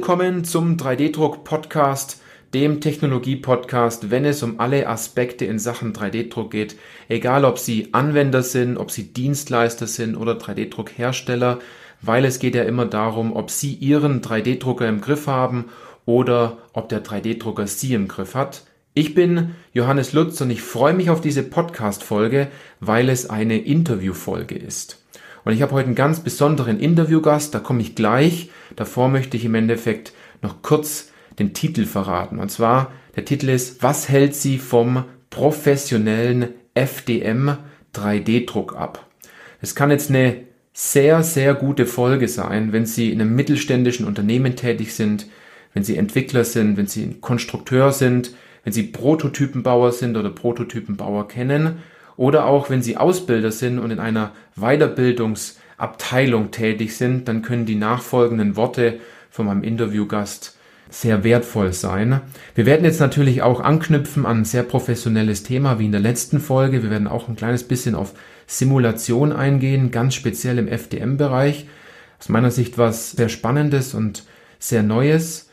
Willkommen zum 3D-Druck-Podcast, dem Technologie-Podcast, wenn es um alle Aspekte in Sachen 3D-Druck geht. Egal, ob Sie Anwender sind, ob Sie Dienstleister sind oder 3D-Druck-Hersteller, weil es geht ja immer darum, ob Sie Ihren 3D-Drucker im Griff haben oder ob der 3D-Drucker Sie im Griff hat. Ich bin Johannes Lutz und ich freue mich auf diese Podcast-Folge, weil es eine Interview-Folge ist. Und ich habe heute einen ganz besonderen Interviewgast, da komme ich gleich. Davor möchte ich im Endeffekt noch kurz den Titel verraten. Und zwar, der Titel ist, was hält Sie vom professionellen FDM 3D-Druck ab? Es kann jetzt eine sehr, sehr gute Folge sein, wenn Sie in einem mittelständischen Unternehmen tätig sind, wenn Sie Entwickler sind, wenn Sie Konstrukteur sind, wenn Sie Prototypenbauer sind oder Prototypenbauer kennen oder auch wenn Sie Ausbilder sind und in einer Weiterbildungsabteilung tätig sind, dann können die nachfolgenden Worte von meinem Interviewgast sehr wertvoll sein. Wir werden jetzt natürlich auch anknüpfen an ein sehr professionelles Thema wie in der letzten Folge. Wir werden auch ein kleines bisschen auf Simulation eingehen, ganz speziell im FDM-Bereich. Aus meiner Sicht was sehr Spannendes und sehr Neues.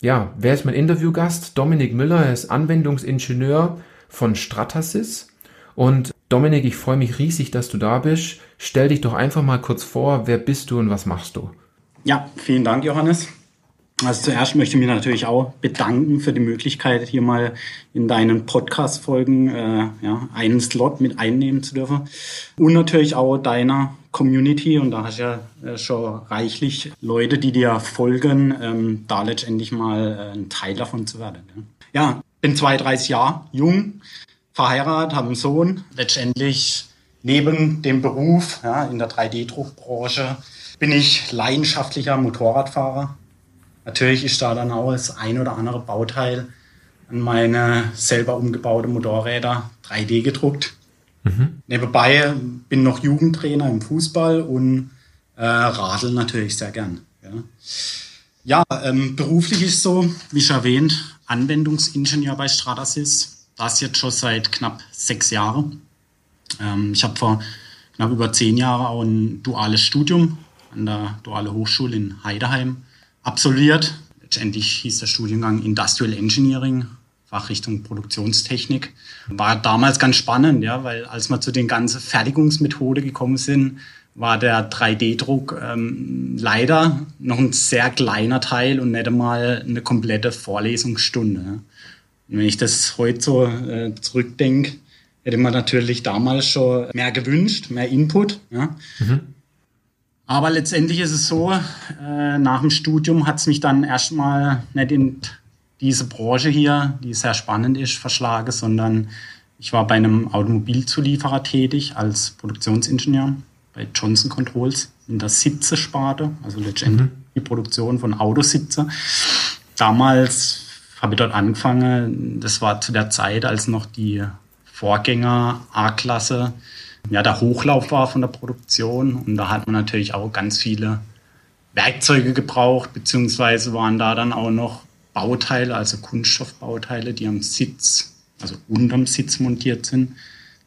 Ja, wer ist mein Interviewgast? Dominik Müller, er ist Anwendungsingenieur von Stratasys und Dominik, ich freue mich riesig, dass du da bist. Stell dich doch einfach mal kurz vor, wer bist du und was machst du? Ja, vielen Dank, Johannes. Also zuerst möchte ich mich natürlich auch bedanken für die Möglichkeit, hier mal in deinen Podcast-Folgen äh, ja, einen Slot mit einnehmen zu dürfen. Und natürlich auch deiner Community. Und da hast du ja äh, schon reichlich Leute, die dir folgen, ähm, da letztendlich mal äh, ein Teil davon zu werden. Ja, ja bin 32 Jahre jung, verheiratet, habe einen Sohn. Letztendlich neben dem Beruf ja, in der 3D-Druckbranche bin ich leidenschaftlicher Motorradfahrer. Natürlich ist da dann auch das ein oder andere Bauteil an meine selber umgebaute Motorräder 3D gedruckt. Mhm. Nebenbei bin noch Jugendtrainer im Fußball und äh, radel natürlich sehr gern. Ja, ja ähm, beruflich ist so, wie schon erwähnt, Anwendungsingenieur bei Stratasys das jetzt schon seit knapp sechs Jahren. Ähm, ich habe vor knapp über zehn Jahren auch ein duales Studium an der Duale Hochschule in Heideheim absolviert. Letztendlich hieß der Studiengang Industrial Engineering, Fachrichtung Produktionstechnik. War damals ganz spannend, ja, weil als wir zu den ganzen Fertigungsmethoden gekommen sind, war der 3D-Druck ähm, leider noch ein sehr kleiner Teil und nicht einmal eine komplette Vorlesungsstunde. Und wenn ich das heute so äh, zurückdenke, hätte man natürlich damals schon mehr gewünscht, mehr Input. Ja. Mhm. Aber letztendlich ist es so, äh, nach dem Studium hat es mich dann erstmal nicht in diese Branche hier, die sehr spannend ist, verschlagen, sondern ich war bei einem Automobilzulieferer tätig als Produktionsingenieur bei Johnson Controls in der Sitzesparte, also letztendlich mhm. die Produktion von Autositze. Damals habe dort angefangen. Das war zu der Zeit, als noch die Vorgänger A-Klasse ja, der Hochlauf war von der Produktion. Und da hat man natürlich auch ganz viele Werkzeuge gebraucht, beziehungsweise waren da dann auch noch Bauteile, also Kunststoffbauteile, die am Sitz, also unterm Sitz montiert sind.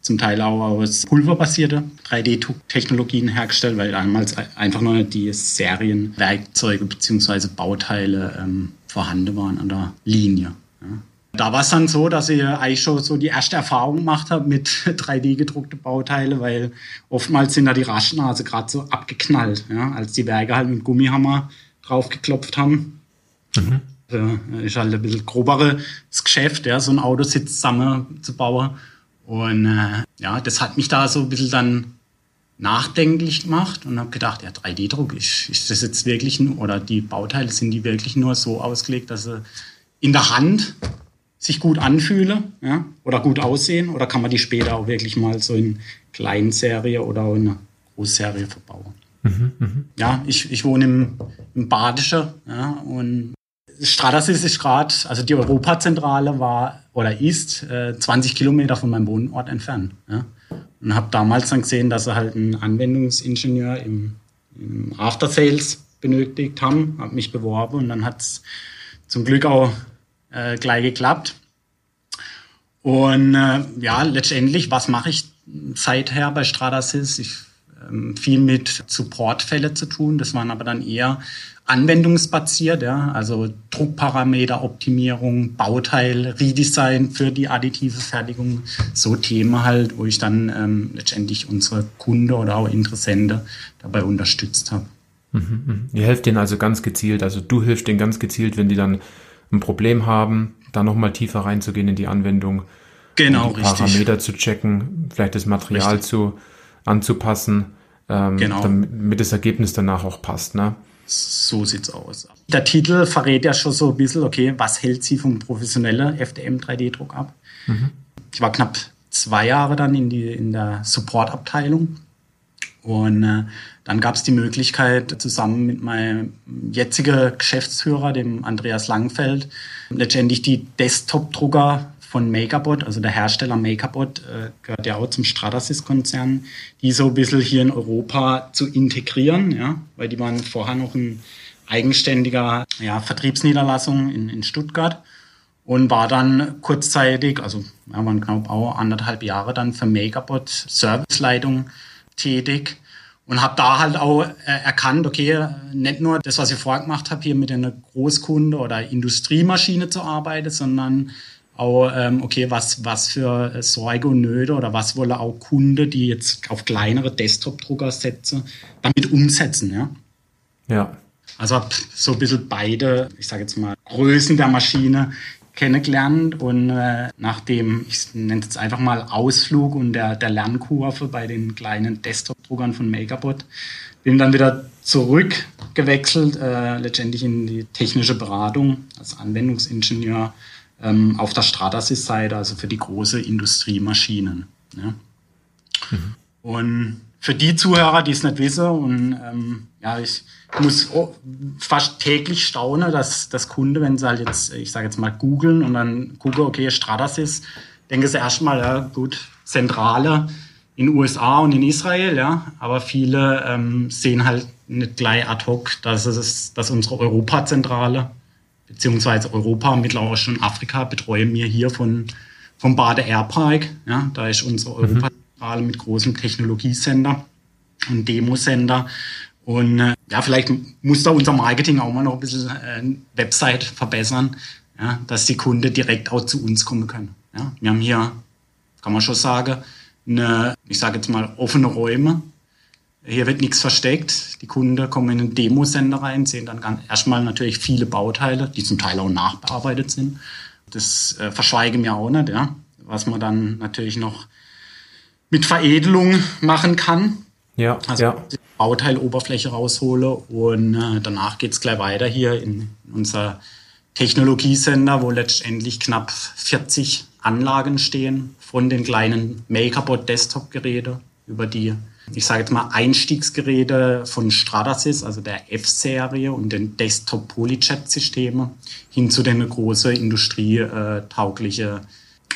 Zum Teil auch aus pulverbasierte 3D-Technologien hergestellt, weil damals einfach nur die Serienwerkzeuge beziehungsweise Bauteile ähm, vorhanden waren an der Linie. Ja. Da war es dann so, dass ich eigentlich schon so die erste Erfahrung gemacht habe mit 3D-gedruckte Bauteile, weil oftmals sind da die Raschnase gerade so abgeknallt, ja, als die Werke halt mit Gummihammer draufgeklopft haben. Mhm. Also, ist halt ein bisschen groberes Geschäft, ja, so ein Autositz zusammenzubauen. Und äh, ja, das hat mich da so ein bisschen dann nachdenklich gemacht und habe gedacht, ja, 3D-Druck, ist, ist das jetzt wirklich, oder die Bauteile, sind die wirklich nur so ausgelegt, dass sie in der Hand sich gut anfühlen ja, oder gut aussehen oder kann man die später auch wirklich mal so in Kleinserie oder in einer Großserie verbauen? Mhm, mh. Ja, ich, ich wohne im, im Badische ja, und Stratasys ist gerade, also die Europazentrale war oder ist äh, 20 Kilometer von meinem Wohnort entfernt. Ja. Und habe damals dann gesehen, dass sie halt einen Anwendungsingenieur im, im After Sales benötigt haben, habe mich beworben und dann hat es zum Glück auch äh, gleich geklappt. Und äh, ja, letztendlich, was mache ich seither bei Stratasys? Ich ähm, viel mit Supportfälle zu tun. Das waren aber dann eher anwendungsbasiert, ja, also Druckparameteroptimierung, Bauteil, Redesign für die additive Fertigung, so Themen halt, wo ich dann ähm, letztendlich unsere Kunde oder auch Interessente dabei unterstützt habe. Mhm, mhm. Ihr helft denen also ganz gezielt, also du hilfst denen ganz gezielt, wenn die dann ein Problem haben, da nochmal tiefer reinzugehen in die Anwendung, genau, um die Parameter zu checken, vielleicht das Material richtig. zu anzupassen, ähm, genau. damit das Ergebnis danach auch passt. Ne? So sieht's aus. Der Titel verrät ja schon so ein bisschen, okay, was hält sie vom professionellen FDM 3D-Druck ab? Mhm. Ich war knapp zwei Jahre dann in, die, in der Support-Abteilung. Und äh, dann gab es die Möglichkeit, zusammen mit meinem jetzigen Geschäftsführer, dem Andreas Langfeld, letztendlich die Desktop-Drucker von MakerBot, also der Hersteller MakerBot, äh, gehört ja auch zum Stratasys-Konzern, die so ein bisschen hier in Europa zu integrieren, ja, weil die waren vorher noch ein eigenständiger ja, Vertriebsniederlassung in, in Stuttgart und war dann kurzzeitig, also ja, waren knapp auch anderthalb Jahre dann für MakerBot Serviceleitung tätig und habe da halt auch äh, erkannt, okay, nicht nur das, was ich vorher gemacht habe, hier mit einer Großkunde oder Industriemaschine zu arbeiten, sondern auch, ähm, okay, was, was für Sorge und Nöte oder was wolle auch Kunde, die jetzt auf kleinere Desktop-Drucker setzen, damit umsetzen, ja. Ja. Also hab so ein bisschen beide, ich sage jetzt mal, Größen der Maschine kennengelernt und äh, nach dem, ich nenne es jetzt einfach mal Ausflug und der, der Lernkurve bei den kleinen Desktop-Druckern von MakerBot, bin dann wieder zurückgewechselt, äh, letztendlich in die technische Beratung als Anwendungsingenieur ähm, auf der Stratasys-Seite, also für die große Industriemaschinen. Ja. Mhm. Und für die Zuhörer, die es nicht wissen, und ähm, ja, ich muss fast täglich staunen, dass das Kunde, wenn sie halt jetzt, ich sage jetzt mal, googeln und dann gucken, okay, Stratasys, denken sie erstmal, ja, gut, Zentrale in USA und in Israel, ja, aber viele ähm, sehen halt nicht gleich ad hoc, dass es, dass unsere Europazentrale beziehungsweise Europa, mittlerweile schon Afrika, betreuen wir hier von, vom Bade Airpark. Ja, da ist unsere mhm. Europazentrale mit großem Technologiesender und Demosender. Und äh, ja, vielleicht muss da unser Marketing auch mal noch ein bisschen äh, Website verbessern, ja, dass die Kunden direkt auch zu uns kommen können. Ja, wir haben hier, kann man schon sagen, eine, ich sage jetzt mal, offene Räume, hier wird nichts versteckt. Die Kunden kommen in einen Demosender rein, sehen dann erstmal natürlich viele Bauteile, die zum Teil auch nachbearbeitet sind. Das äh, verschweigen wir auch nicht, ja. Was man dann natürlich noch mit Veredelung machen kann. Ja, also ja. Bauteiloberfläche raushole und äh, danach geht's gleich weiter hier in unser Technologiesender, wo letztendlich knapp 40 Anlagen stehen, von den kleinen MakerBot Desktop-Geräte über die ich sage jetzt mal, Einstiegsgeräte von Stratasys, also der F-Serie und den Desktop Polychat-Systeme, hin zu den großen industrietauglichen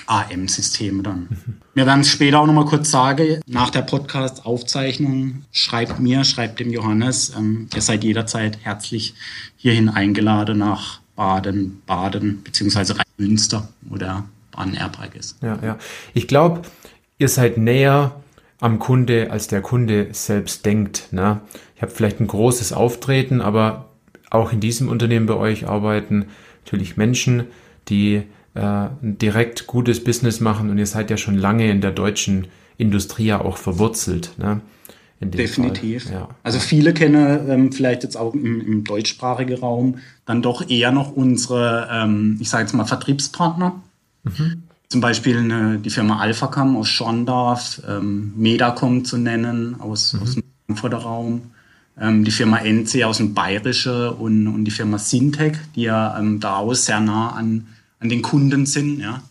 AM-Systeme dann. Mhm. Wir werden es später auch nochmal kurz sagen, nach der Podcast-Aufzeichnung, schreibt mir, schreibt dem Johannes, ähm, ihr seid jederzeit herzlich hierhin eingeladen nach Baden, Baden, beziehungsweise Rhein-Münster, wo der Baden-Airpark ist. Ja, ja. Ich glaube, ihr seid näher am Kunde, als der Kunde selbst denkt. Ne? Ich habe vielleicht ein großes Auftreten, aber auch in diesem Unternehmen bei euch arbeiten natürlich Menschen, die äh, direkt gutes Business machen und ihr seid ja schon lange in der deutschen Industrie ja auch verwurzelt. Ne? Definitiv. Ja. Also viele kennen ähm, vielleicht jetzt auch im, im, deutschsprachigen Raum dann doch eher noch unsere, ähm, ich sage jetzt mal, Vertriebspartner. Mhm. Zum Beispiel eine, die Firma Alphacam aus Schorndorf, ähm, Medacom zu nennen aus, mhm. aus dem Frankfurter Raum, ähm, die Firma NC aus dem Bayerischen und, und die Firma Syntec, die ja ähm, da auch sehr nah an, an den Kunden sind. Ja.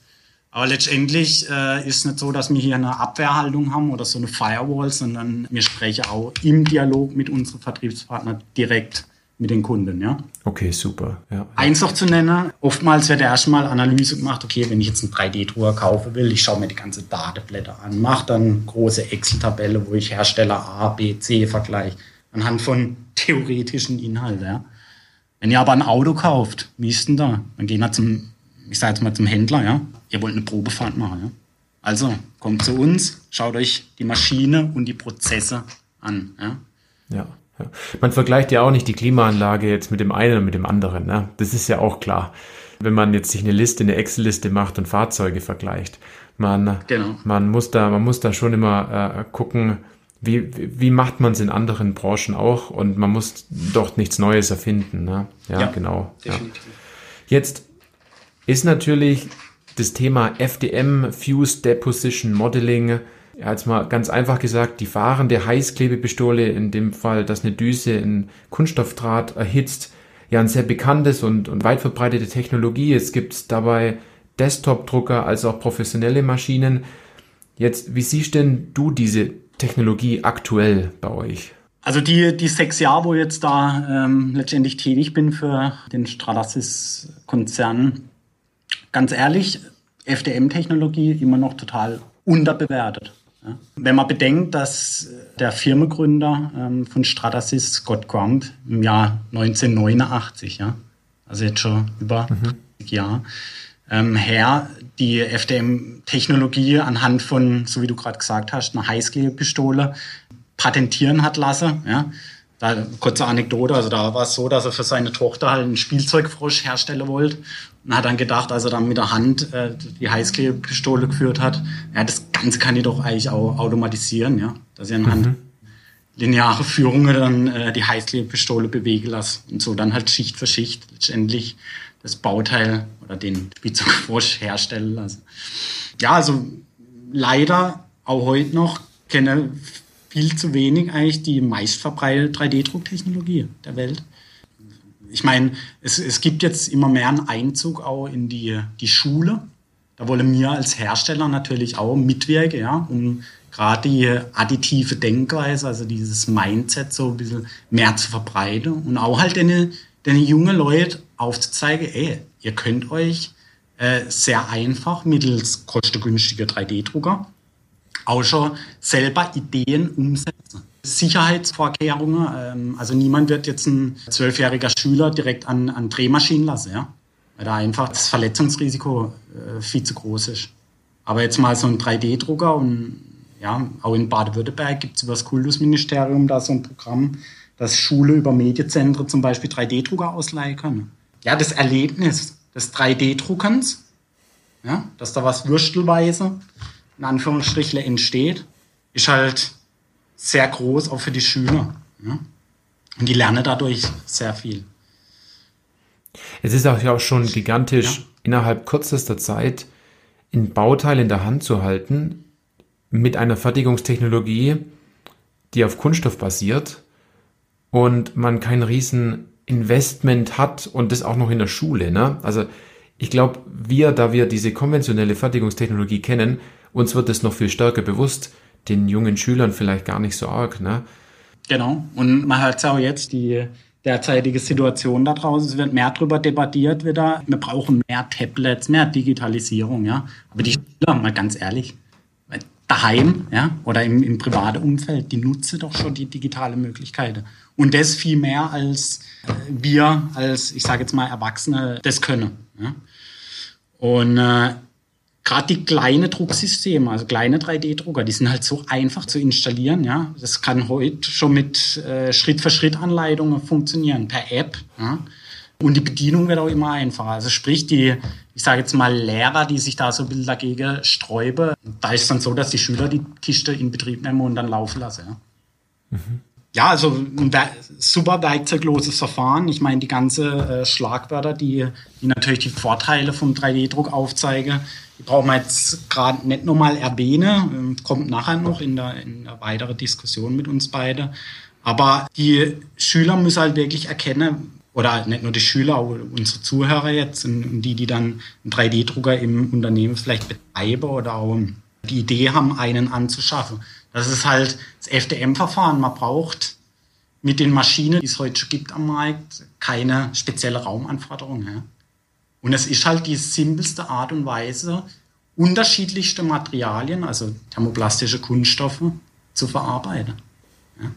Aber letztendlich äh, ist nicht so, dass wir hier eine Abwehrhaltung haben oder so eine Firewall, sondern wir sprechen auch im Dialog mit unseren Vertriebspartnern direkt mit den Kunden, ja. Okay, super. Ja. Eins noch zu nennen, oftmals wird erstmal Analyse gemacht, okay, wenn ich jetzt einen 3D-Drucker kaufen will, ich schaue mir die ganze Datenblätter an, mache dann große Excel-Tabelle, wo ich Hersteller A, B, C vergleiche, anhand von theoretischen Inhalten, ja. Wenn ihr aber ein Auto kauft, wie ist denn da? Dann gehen wir zum, ich sage jetzt mal zum Händler, ja. Ihr wollt eine Probefahrt machen, ja. Also, kommt zu uns, schaut euch die Maschine und die Prozesse an. Ja. ja. Ja. Man vergleicht ja auch nicht die Klimaanlage jetzt mit dem einen und mit dem anderen. Ne? Das ist ja auch klar. Wenn man jetzt sich eine Liste, eine Excel-Liste macht und Fahrzeuge vergleicht. Man, genau. man, muss, da, man muss da schon immer äh, gucken, wie, wie macht man es in anderen Branchen auch und man muss dort nichts Neues erfinden. Ne? Ja, ja, genau. Definitiv. Ja. Jetzt ist natürlich das Thema FDM, Fuse Deposition Modeling, jetzt mal ganz einfach gesagt, die fahrende Heißklebepistole, in dem Fall, dass eine Düse in Kunststoffdraht erhitzt, ja ein sehr bekanntes und, und weit verbreitete Technologie. Es gibt dabei Desktop-Drucker als auch professionelle Maschinen. Jetzt, wie siehst denn du diese Technologie aktuell bei euch? Also die, die sechs Jahre, wo ich jetzt da ähm, letztendlich tätig bin für den Stratasys-Konzern, ganz ehrlich, FDM-Technologie immer noch total unterbewertet. Wenn man bedenkt, dass der Firmengründer ähm, von Stratasys, Scott Crump, im Jahr 1989, ja, also jetzt schon über mhm. Jahre, ähm, her die FDM-Technologie anhand von, so wie du gerade gesagt hast, einer Heißklebepistole patentieren hat lassen. Ja. Da, kurze Anekdote, also da war es so, dass er für seine Tochter halt einen Spielzeugfrosch herstellen wollte und hat dann gedacht, als er dann mit der Hand äh, die Heißklebepistole geführt hat, ja, das Ganze kann ich doch eigentlich auch automatisieren, ja, dass ich anhand mhm. lineare Führungen dann äh, die Heißklebepistole bewegen lasse und so dann halt Schicht für Schicht letztendlich das Bauteil oder den Spielzeugfrosch herstellen lasse. Ja, also leider auch heute noch kenne viel zu wenig eigentlich die meistverbreitete 3D-Drucktechnologie der Welt. Ich meine, es, es gibt jetzt immer mehr einen Einzug auch in die, die Schule. Da wollen wir als Hersteller natürlich auch mitwirken, ja, um gerade die additive Denkweise, also dieses Mindset so ein bisschen mehr zu verbreiten und auch halt den, den jungen Leuten aufzuzeigen, ey, ihr könnt euch äh, sehr einfach mittels kostengünstiger 3D-Drucker auch schon selber Ideen umsetzen. Sicherheitsvorkehrungen, ähm, also niemand wird jetzt ein zwölfjähriger Schüler direkt an, an Drehmaschinen lassen, ja? weil da einfach das Verletzungsrisiko äh, viel zu groß ist. Aber jetzt mal so ein 3D-Drucker und ja, auch in Baden-Württemberg gibt es über das Kultusministerium da so ein Programm, dass Schule über Medienzentren zum Beispiel 3D-Drucker ausleihen können. Ja, das Erlebnis des 3D-Druckerns, ja, dass da was würstelweise in Anführungsstrichen entsteht, ist halt sehr groß, auch für die Schüler. Ja? Und die lernen dadurch sehr viel. Es ist auch schon gigantisch, ja. innerhalb kürzester Zeit ein Bauteil in der Hand zu halten mit einer Fertigungstechnologie, die auf Kunststoff basiert und man kein riesen Investment hat und das auch noch in der Schule. Ne? Also ich glaube, wir, da wir diese konventionelle Fertigungstechnologie kennen, uns wird es noch viel stärker bewusst, den jungen Schülern vielleicht gar nicht so arg. Ne? Genau. Und man hat auch jetzt die derzeitige Situation da draußen. Es wird mehr darüber debattiert wieder. Wir brauchen mehr Tablets, mehr Digitalisierung, ja. Aber die Schüler, mal ganz ehrlich, daheim, ja, oder im, im privaten Umfeld, die nutzen doch schon die digitale Möglichkeiten. Und das viel mehr als wir als, ich sage jetzt mal, Erwachsene das können. Ja. Und äh, gerade die kleine Drucksysteme, also kleine 3D-Drucker, die sind halt so einfach zu installieren. Ja, das kann heute schon mit äh, Schritt-für-Schritt-Anleitungen funktionieren per App. Ja? Und die Bedienung wird auch immer einfacher. Also sprich, die, ich sage jetzt mal Lehrer, die sich da so ein bisschen dagegen sträuben, da ist es dann so, dass die Schüler die Kiste in Betrieb nehmen und dann laufen lassen. Ja? Mhm. Ja, also ein super werkzeugloses Verfahren. Ich meine, die ganze äh, Schlagwörter, die, die natürlich die Vorteile vom 3D-Druck aufzeigen, die brauchen wir jetzt gerade nicht nochmal erwähnen. Ähm, kommt nachher noch in der, in der weiteren Diskussion mit uns beide. Aber die Schüler müssen halt wirklich erkennen, oder nicht nur die Schüler, auch unsere Zuhörer jetzt und die, die dann einen 3D-Drucker im Unternehmen vielleicht betreiben oder auch die Idee haben, einen anzuschaffen das ist halt das FDM-Verfahren. Man braucht mit den Maschinen, die es heute schon gibt am Markt, keine spezielle Raumanforderung. Ja. Und es ist halt die simpelste Art und Weise, unterschiedlichste Materialien, also thermoplastische Kunststoffe, zu verarbeiten. Ja,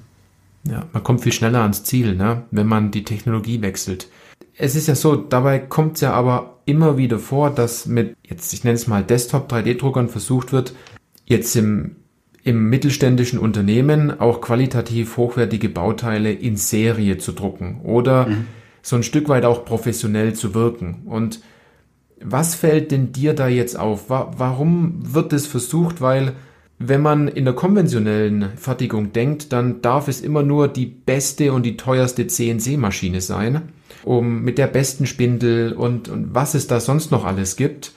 ja man kommt viel schneller ans Ziel, ne, wenn man die Technologie wechselt. Es ist ja so, dabei kommt es ja aber immer wieder vor, dass mit, jetzt ich nenne es mal Desktop 3D-Druckern versucht wird, jetzt im im mittelständischen Unternehmen auch qualitativ hochwertige Bauteile in Serie zu drucken oder mhm. so ein Stück weit auch professionell zu wirken. Und was fällt denn dir da jetzt auf? Warum wird das versucht? Weil wenn man in der konventionellen Fertigung denkt, dann darf es immer nur die beste und die teuerste CNC-Maschine sein, um mit der besten Spindel und, und was es da sonst noch alles gibt.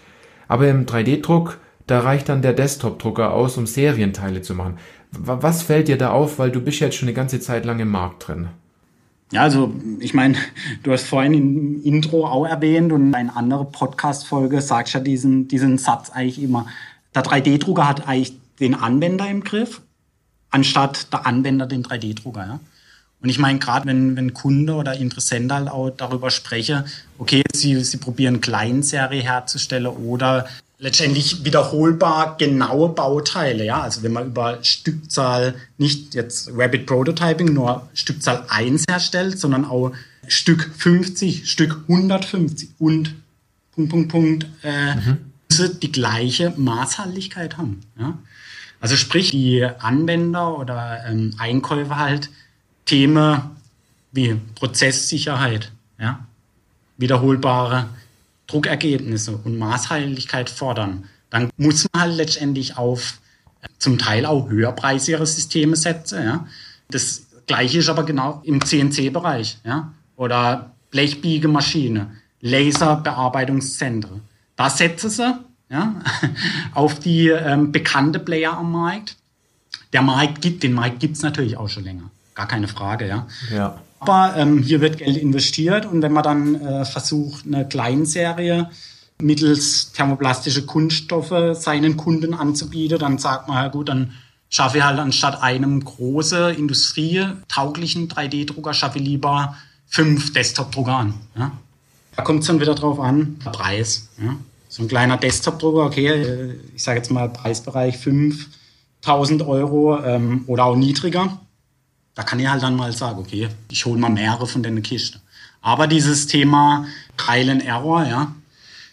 Aber im 3D-Druck, da reicht dann der Desktop-Drucker aus, um Serienteile zu machen. Was fällt dir da auf, weil du bist jetzt schon eine ganze Zeit lang im Markt drin? Ja, also ich meine, du hast vorhin im Intro auch erwähnt und eine andere Podcast-Folge sagst ja diesen, diesen Satz eigentlich immer. Der 3D-Drucker hat eigentlich den Anwender im Griff, anstatt der Anwender den 3D-Drucker. Ja? Und ich meine, gerade wenn, wenn Kunde oder Interessent halt auch darüber spreche, okay, sie, sie probieren Kleinserie herzustellen oder letztendlich wiederholbar genaue Bauteile, ja, also wenn man über Stückzahl nicht jetzt Rapid Prototyping nur Stückzahl 1 herstellt, sondern auch Stück 50, Stück 150 und Punkt, Punkt, Punkt, äh, mhm. die gleiche Maßhaltigkeit haben, ja. Also sprich, die Anwender oder ähm, Einkäufer halt Themen wie Prozesssicherheit, ja, wiederholbare Druckergebnisse und Maßhaltigkeit fordern, dann muss man halt letztendlich auf äh, zum Teil auch höherpreisigere Systeme setzen. Ja. Das gleiche ist aber genau im CNC-Bereich ja. oder Blechbiegemaschine, Laserbearbeitungszentren. Da setzen sie ja, auf die ähm, bekannte Player am Markt. Der Markt gibt, den Markt gibt es natürlich auch schon länger. Gar keine Frage, ja. ja. Aber ähm, hier wird Geld investiert und wenn man dann äh, versucht, eine Kleinserie mittels thermoplastische Kunststoffe seinen Kunden anzubieten, dann sagt man, ja gut, dann schaffe ich halt anstatt einem großen industrietauglichen 3D-Drucker, schaffe ich lieber fünf Desktop-Drucker an. Ja? Da kommt es dann wieder drauf an, der Preis. Ja? So ein kleiner Desktop-Drucker, okay, äh, ich sage jetzt mal Preisbereich 5000 Euro ähm, oder auch niedriger. Da kann ich halt dann mal sagen, okay, ich hole mal mehrere von der Kiste. Aber dieses Thema Trial and Error, ja,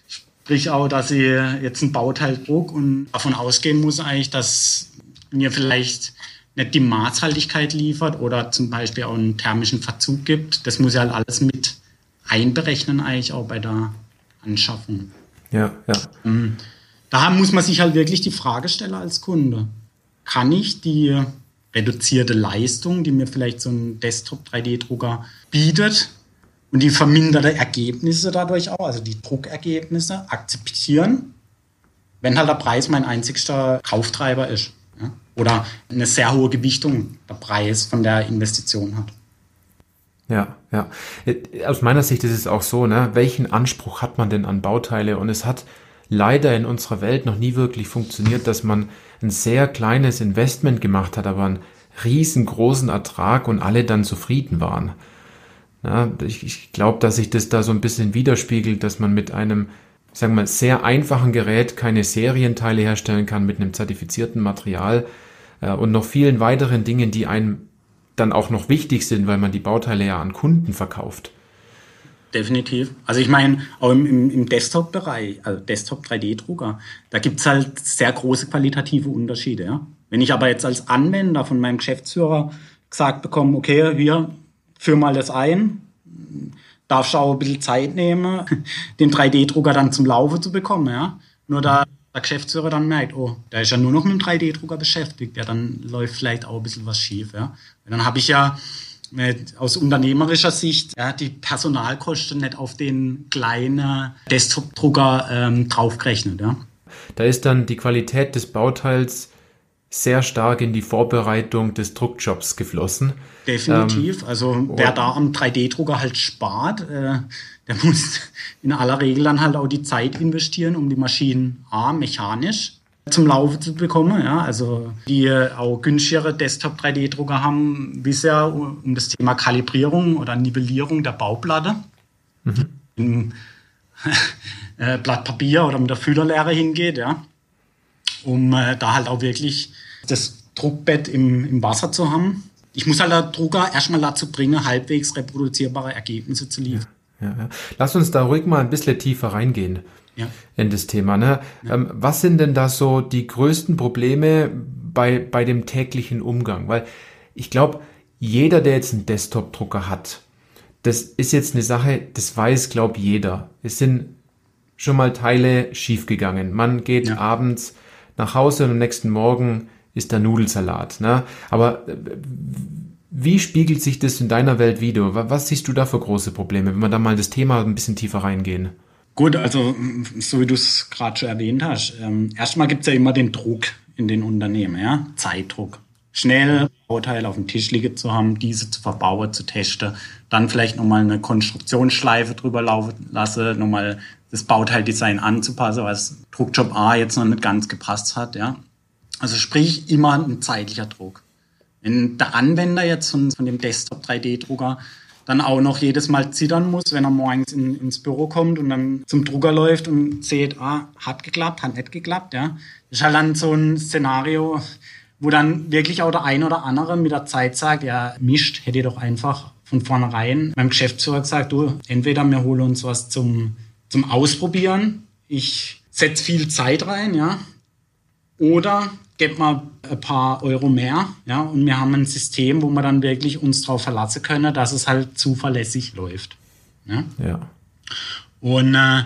sprich auch, dass ich jetzt ein Bauteil druck und davon ausgehen muss eigentlich, dass mir vielleicht nicht die Maßhaltigkeit liefert oder zum Beispiel auch einen thermischen Verzug gibt. Das muss ja halt alles mit einberechnen eigentlich auch bei der Anschaffung. Ja, ja. Ähm, da muss man sich halt wirklich die Frage stellen als Kunde. Kann ich die reduzierte Leistung, die mir vielleicht so ein Desktop-3D-Drucker bietet und die verminderte Ergebnisse dadurch auch, also die Druckergebnisse, akzeptieren, wenn halt der Preis mein einzigster Kauftreiber ist. Ja? Oder eine sehr hohe Gewichtung der Preis von der Investition hat. Ja, ja. Aus meiner Sicht ist es auch so, ne? Welchen Anspruch hat man denn an Bauteile? Und es hat leider in unserer Welt noch nie wirklich funktioniert, dass man ein sehr kleines Investment gemacht hat, aber einen riesengroßen Ertrag und alle dann zufrieden waren. Ja, ich, ich glaube, dass sich das da so ein bisschen widerspiegelt, dass man mit einem, sagen wir mal, sehr einfachen Gerät keine Serienteile herstellen kann mit einem zertifizierten Material äh, und noch vielen weiteren Dingen, die einem dann auch noch wichtig sind, weil man die Bauteile ja an Kunden verkauft. Definitiv. Also ich meine, auch im, im, im Desktop-Bereich, also Desktop-3D-Drucker, da gibt's halt sehr große qualitative Unterschiede. Ja? Wenn ich aber jetzt als Anwender von meinem Geschäftsführer gesagt bekomme, okay, hier, führ mal das ein, darfst du auch ein bisschen Zeit nehmen, den 3D-Drucker dann zum Laufen zu bekommen. Ja? Nur da der Geschäftsführer dann merkt, oh, der ist ja nur noch mit dem 3D-Drucker beschäftigt, ja, dann läuft vielleicht auch ein bisschen was schief. Ja. Und dann habe ich ja aus unternehmerischer Sicht ja, die Personalkosten nicht auf den kleinen Desktop-Drucker ähm, draufgerechnet. Ja. Da ist dann die Qualität des Bauteils sehr stark in die Vorbereitung des Druckjobs geflossen. Definitiv. Ähm, also wer da am 3D-Drucker halt spart, äh, der muss in aller Regel dann halt auch die Zeit investieren, um die Maschinen A, mechanisch zum Laufen zu bekommen. Ja, also die auch günstigere Desktop-3D-Drucker haben bisher um das Thema Kalibrierung oder Nivellierung der Bauplatte mhm. im äh, Blatt Papier oder mit der Fühlerlehre hingeht, ja, um äh, da halt auch wirklich das Druckbett im, im Wasser zu haben. Ich muss halt der Drucker erstmal dazu bringen, halbwegs reproduzierbare Ergebnisse zu liefern. Ja, ja, ja. Lass uns da ruhig mal ein bisschen tiefer reingehen ja. in das Thema. Ne? Ja. Ähm, was sind denn da so die größten Probleme bei, bei dem täglichen Umgang? Weil ich glaube, jeder, der jetzt einen Desktop-Drucker hat, das ist jetzt eine Sache, das weiß, glaube jeder. Es sind schon mal Teile schiefgegangen. Man geht ja. abends nach Hause und am nächsten Morgen ist der Nudelsalat. Ne? Aber äh, wie spiegelt sich das in deiner Welt wieder? Was siehst du da für große Probleme, wenn wir da mal das Thema ein bisschen tiefer reingehen? Gut, also so wie du es gerade schon erwähnt hast, ähm, erstmal gibt es ja immer den Druck in den Unternehmen, ja, Zeitdruck. Schnell Bauteile auf dem Tisch liegen zu haben, diese zu verbauen, zu testen, dann vielleicht nochmal eine Konstruktionsschleife drüber laufen lassen, nochmal das Bauteildesign anzupassen, was Druckjob A jetzt noch nicht ganz gepasst hat, ja. Also sprich immer ein zeitlicher Druck. Wenn der Anwender jetzt von, von dem Desktop 3D-Drucker dann auch noch jedes Mal zittern muss, wenn er morgens in, ins Büro kommt und dann zum Drucker läuft und sieht, ah, hat geklappt, hat nicht geklappt, ja. Das ist halt dann so ein Szenario, wo dann wirklich auch der ein oder andere mit der Zeit sagt, ja, mischt, hätte doch einfach von vornherein meinem Geschäftsführer gesagt, du, entweder wir holen uns was zum, zum Ausprobieren, ich setze viel Zeit rein, ja, oder gebt mal ein paar Euro mehr, ja, und wir haben ein System, wo wir dann wirklich uns darauf verlassen können, dass es halt zuverlässig läuft. Ja. ja. Und äh,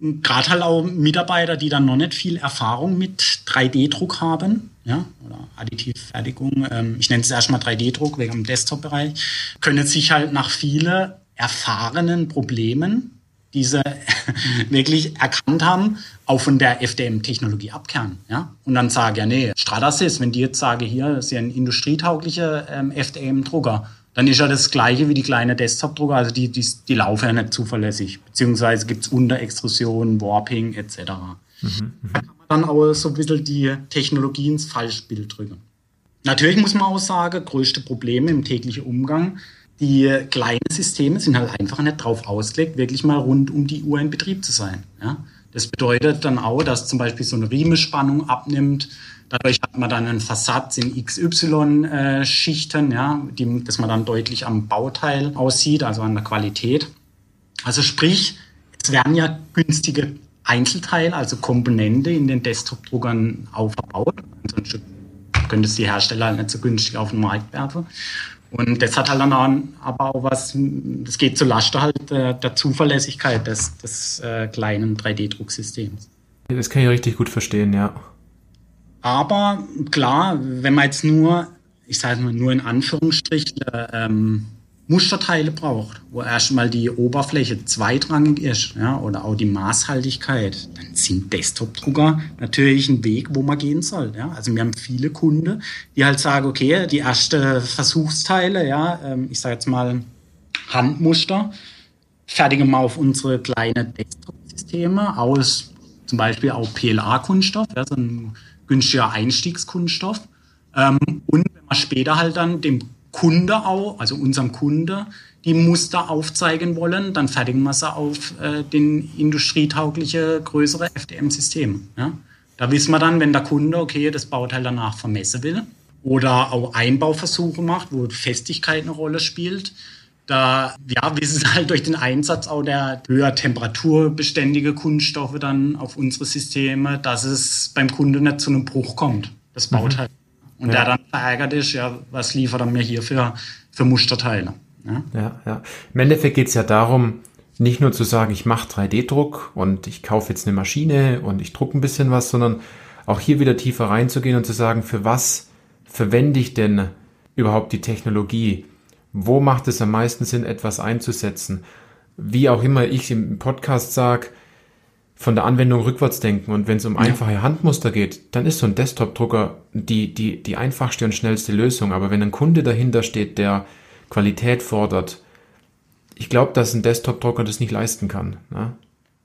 gerade halt auch Mitarbeiter, die dann noch nicht viel Erfahrung mit 3D-Druck haben, ja, oder Additivfertigung, ähm, ich nenne es erstmal 3D-Druck wegen dem Desktop-Bereich, können sich halt nach vielen erfahrenen Problemen diese wirklich erkannt haben, auch von der FDM-Technologie abkehren. Ja? Und dann sage ja, nee, Stratasys, wenn die jetzt sage, hier das ist ja ein industrietauglicher ähm, FDM-Drucker, dann ist ja das gleiche wie die kleine Desktop-Drucker, also die, die, die laufen ja nicht zuverlässig. Beziehungsweise gibt es Unterextrusion, Warping etc. Mhm, da kann man dann auch so ein bisschen die Technologie ins Falschbild drücken. Natürlich muss man auch sagen, größte Probleme im täglichen Umgang die kleinen Systeme sind halt einfach nicht darauf ausgelegt, wirklich mal rund um die Uhr in Betrieb zu sein. Ja? Das bedeutet dann auch, dass zum Beispiel so eine Riemespannung abnimmt. Dadurch hat man dann einen Versatz in XY-Schichten, ja, die, dass man dann deutlich am Bauteil aussieht, also an der Qualität. Also sprich, es werden ja günstige Einzelteile, also Komponente in den Desktop-Druckern auch verbaut. Ansonsten könnte es die Hersteller nicht so günstig auf den Markt werfen. Und das hat halt dann aber auch was, das geht zu Lasten halt der, der Zuverlässigkeit des, des äh, kleinen 3D-Drucksystems. Das kann ich richtig gut verstehen, ja. Aber klar, wenn man jetzt nur, ich sage mal nur in Anführungsstrichen, ähm, Musterteile braucht, wo erstmal die Oberfläche zweitrangig ist, ja, oder auch die Maßhaltigkeit, dann sind Desktop-Drucker natürlich ein Weg, wo man gehen soll. Ja. Also wir haben viele Kunden, die halt sagen, okay, die ersten Versuchsteile, ja, ähm, ich sage jetzt mal Handmuster, fertigen wir auf unsere kleinen Desktop-Systeme aus zum Beispiel auch PLA-Kunststoff, ja, so ein günstiger Einstiegskunststoff. Ähm, und wenn man später halt dann dem Kunde auch, also unserem Kunde, die Muster aufzeigen wollen, dann fertigen wir sie auf äh, den industrietaugliche größere FDM-Systeme. Ja? Da wissen wir dann, wenn der Kunde, okay, das Bauteil danach vermessen will oder auch Einbauversuche macht, wo Festigkeit eine Rolle spielt, da ja, wissen sie halt durch den Einsatz auch der höher temperaturbeständige Kunststoffe dann auf unsere Systeme, dass es beim Kunde nicht zu einem Bruch kommt, das. Bauteil. Mhm. Und ja. der dann verärgert ist, ja, was liefert er mir hier für, für Musterteile? Ja, ja. ja. Im Endeffekt geht es ja darum, nicht nur zu sagen, ich mache 3D-Druck und ich kaufe jetzt eine Maschine und ich drucke ein bisschen was, sondern auch hier wieder tiefer reinzugehen und zu sagen, für was verwende ich denn überhaupt die Technologie? Wo macht es am meisten Sinn, etwas einzusetzen? Wie auch immer ich im Podcast sage, von der Anwendung rückwärts denken. Und wenn es um einfache ja. Handmuster geht, dann ist so ein Desktop-Drucker die, die, die einfachste und schnellste Lösung. Aber wenn ein Kunde dahinter steht, der Qualität fordert, ich glaube, dass ein Desktop-Drucker das nicht leisten kann. Ne?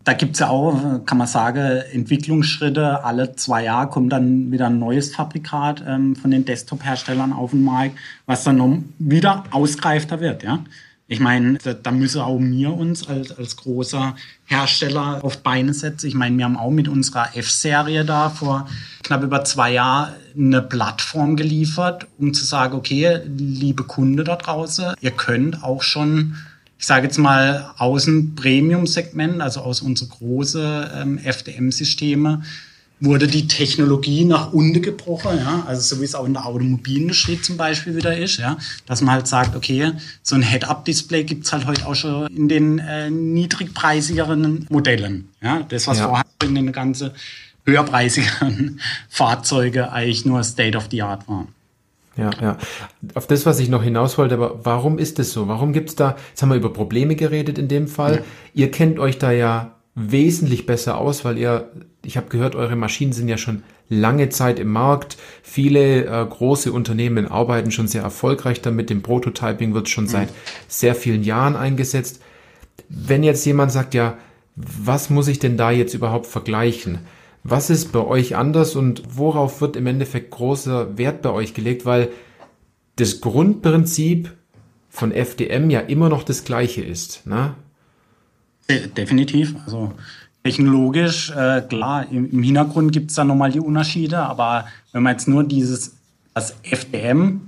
Da gibt es ja auch, kann man sagen, Entwicklungsschritte. Alle zwei Jahre kommt dann wieder ein neues Fabrikat ähm, von den Desktop-Herstellern auf den Markt, was dann wieder ausgereifter wird. Ja? Ich meine, da, da müssen auch wir uns als, als großer Hersteller auf Beine setzen. Ich meine, wir haben auch mit unserer F-Serie da vor knapp über zwei Jahren eine Plattform geliefert, um zu sagen, okay, liebe Kunde da draußen, ihr könnt auch schon, ich sage jetzt mal, aus dem Premium-Segment, also aus unseren großen ähm, FDM-Systeme, wurde die Technologie nach unten gebrochen, ja, also so wie es auch in der Automobilindustrie zum Beispiel wieder ist, ja, dass man halt sagt, okay, so ein Head-Up-Display gibt's halt heute auch schon in den äh, niedrigpreisigeren Modellen, ja, das was ja. vorher in den ganzen höherpreisigeren Fahrzeuge eigentlich nur State of the Art war. Ja, ja. Auf das, was ich noch hinaus wollte, aber warum ist es so? Warum gibt's da, jetzt haben wir über Probleme geredet in dem Fall. Ja. Ihr kennt euch da ja wesentlich besser aus, weil ihr, ich habe gehört, eure Maschinen sind ja schon lange Zeit im Markt. Viele äh, große Unternehmen arbeiten schon sehr erfolgreich damit. Dem Prototyping wird schon mhm. seit sehr vielen Jahren eingesetzt. Wenn jetzt jemand sagt, ja, was muss ich denn da jetzt überhaupt vergleichen? Was ist bei euch anders und worauf wird im Endeffekt großer Wert bei euch gelegt? Weil das Grundprinzip von FDM ja immer noch das gleiche ist. Ne? Definitiv. Also technologisch, äh, klar, im, im Hintergrund gibt es da nochmal die Unterschiede, aber wenn man jetzt nur dieses, das FDM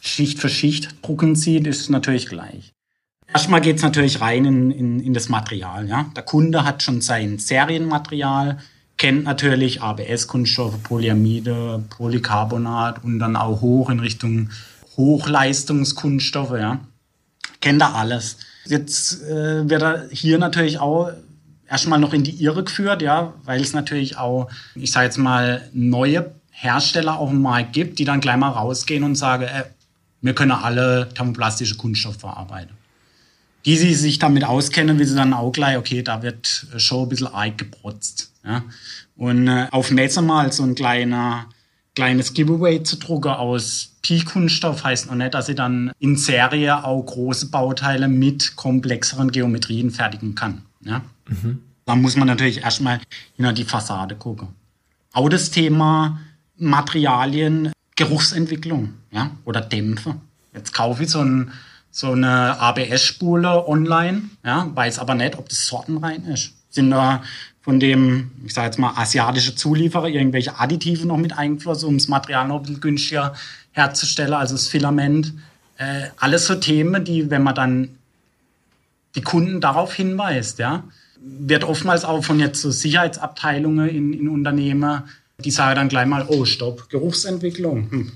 Schicht für Schicht drucken sieht, ist es natürlich gleich. Erstmal geht es natürlich rein in, in, in das Material. Ja? Der Kunde hat schon sein Serienmaterial, kennt natürlich ABS-Kunststoffe, Polyamide, Polycarbonat und dann auch hoch in Richtung Hochleistungskunststoffe. Ja? Kennt er alles. Jetzt äh, wird er hier natürlich auch erstmal noch in die Irre geführt, ja, weil es natürlich auch, ich sage jetzt mal, neue Hersteller auf dem Markt gibt, die dann gleich mal rausgehen und sagen, äh, wir können alle thermoplastische Kunststoffe verarbeiten. Die, die sich damit auskennen, wissen dann auch gleich, okay, da wird schon ein bisschen arg geprotzt. Ja. Und äh, auf Messe mal so ein kleiner kleines Giveaway zu drucken aus Pi-Kunststoff heißt noch nicht, dass sie dann in Serie auch große Bauteile mit komplexeren Geometrien fertigen kann. Ja? Mhm. Da muss man natürlich erstmal hinter die Fassade gucken. Auch das Thema Materialien, Geruchsentwicklung ja? oder Dämpfe. Jetzt kaufe ich so, ein, so eine ABS-Spule online, ja? weiß aber nicht, ob das sortenrein ist. Sind da von dem, ich sage jetzt mal, asiatische Zulieferer irgendwelche Additive noch mit eingeflossen, um das Material noch ein bisschen günstiger herzustellen, also das Filament. Äh, alles so Themen, die, wenn man dann die Kunden darauf hinweist, ja, wird oftmals auch von jetzt so Sicherheitsabteilungen in, in Unternehmen, die sagen dann gleich mal, oh, stopp, Geruchsentwicklung. Hm.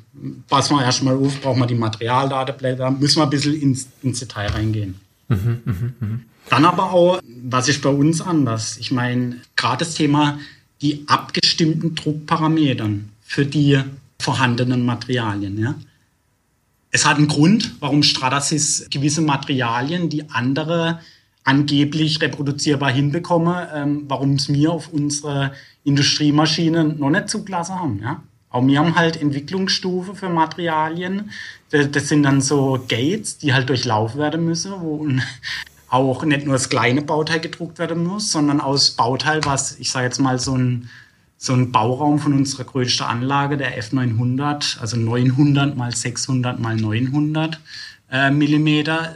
Passen wir erstmal auf, brauchen wir die Materialdateblätter, müssen wir ein bisschen ins, ins Detail reingehen. Mhm, mh, mh. Dann aber auch, was ist bei uns anders? Ich meine, gerade das Thema die abgestimmten Druckparametern für die vorhandenen Materialien. Ja? Es hat einen Grund, warum Stratasys gewisse Materialien, die andere angeblich reproduzierbar hinbekommen, ähm, warum es mir auf unsere Industriemaschinen noch nicht zugelassen haben. Ja? Auch wir haben halt Entwicklungsstufe für Materialien. Das sind dann so Gates, die halt durchlaufen werden müssen, wo auch nicht nur das kleine Bauteil gedruckt werden muss, sondern aus Bauteil, was ich sage jetzt mal so ein, so ein Bauraum von unserer größten Anlage, der F900, also 900 mal 600 mal 900 äh, Millimeter.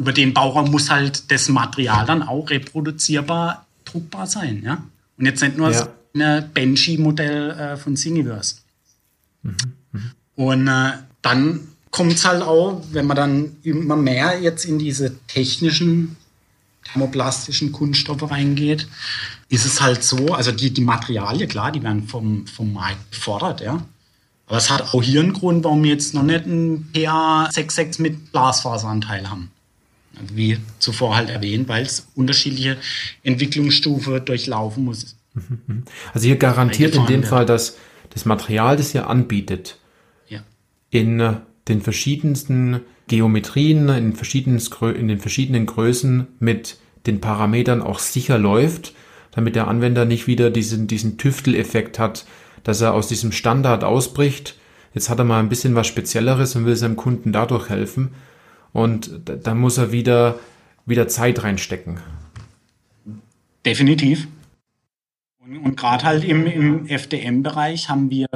Über den Bauraum muss halt das Material dann auch reproduzierbar druckbar sein. Ja? Und jetzt nicht nur ja. ein Banshee-Modell äh, von Thingiverse. Mhm. Mhm. Und äh, dann kommt es halt auch, wenn man dann immer mehr jetzt in diese technischen thermoplastischen Kunststoffe reingeht, ist es halt so, also die, die Materialien, klar, die werden vom, vom Markt gefordert, ja. Aber es hat auch hier einen Grund, warum wir jetzt noch nicht ein PA66 mit Glasfaseranteil haben. Wie zuvor halt erwähnt, weil es unterschiedliche Entwicklungsstufen durchlaufen muss. Also hier garantiert in dem Fall, dass das Material, das ihr anbietet, ja. in äh, den verschiedensten Geometrien, in, in den verschiedenen Größen mit den Parametern auch sicher läuft, damit der Anwender nicht wieder diesen, diesen Tüfteleffekt hat, dass er aus diesem Standard ausbricht. Jetzt hat er mal ein bisschen was Spezielleres und will seinem Kunden dadurch helfen. Und dann muss er wieder, wieder Zeit reinstecken. Definitiv. Und, und gerade halt im, im FDM-Bereich haben wir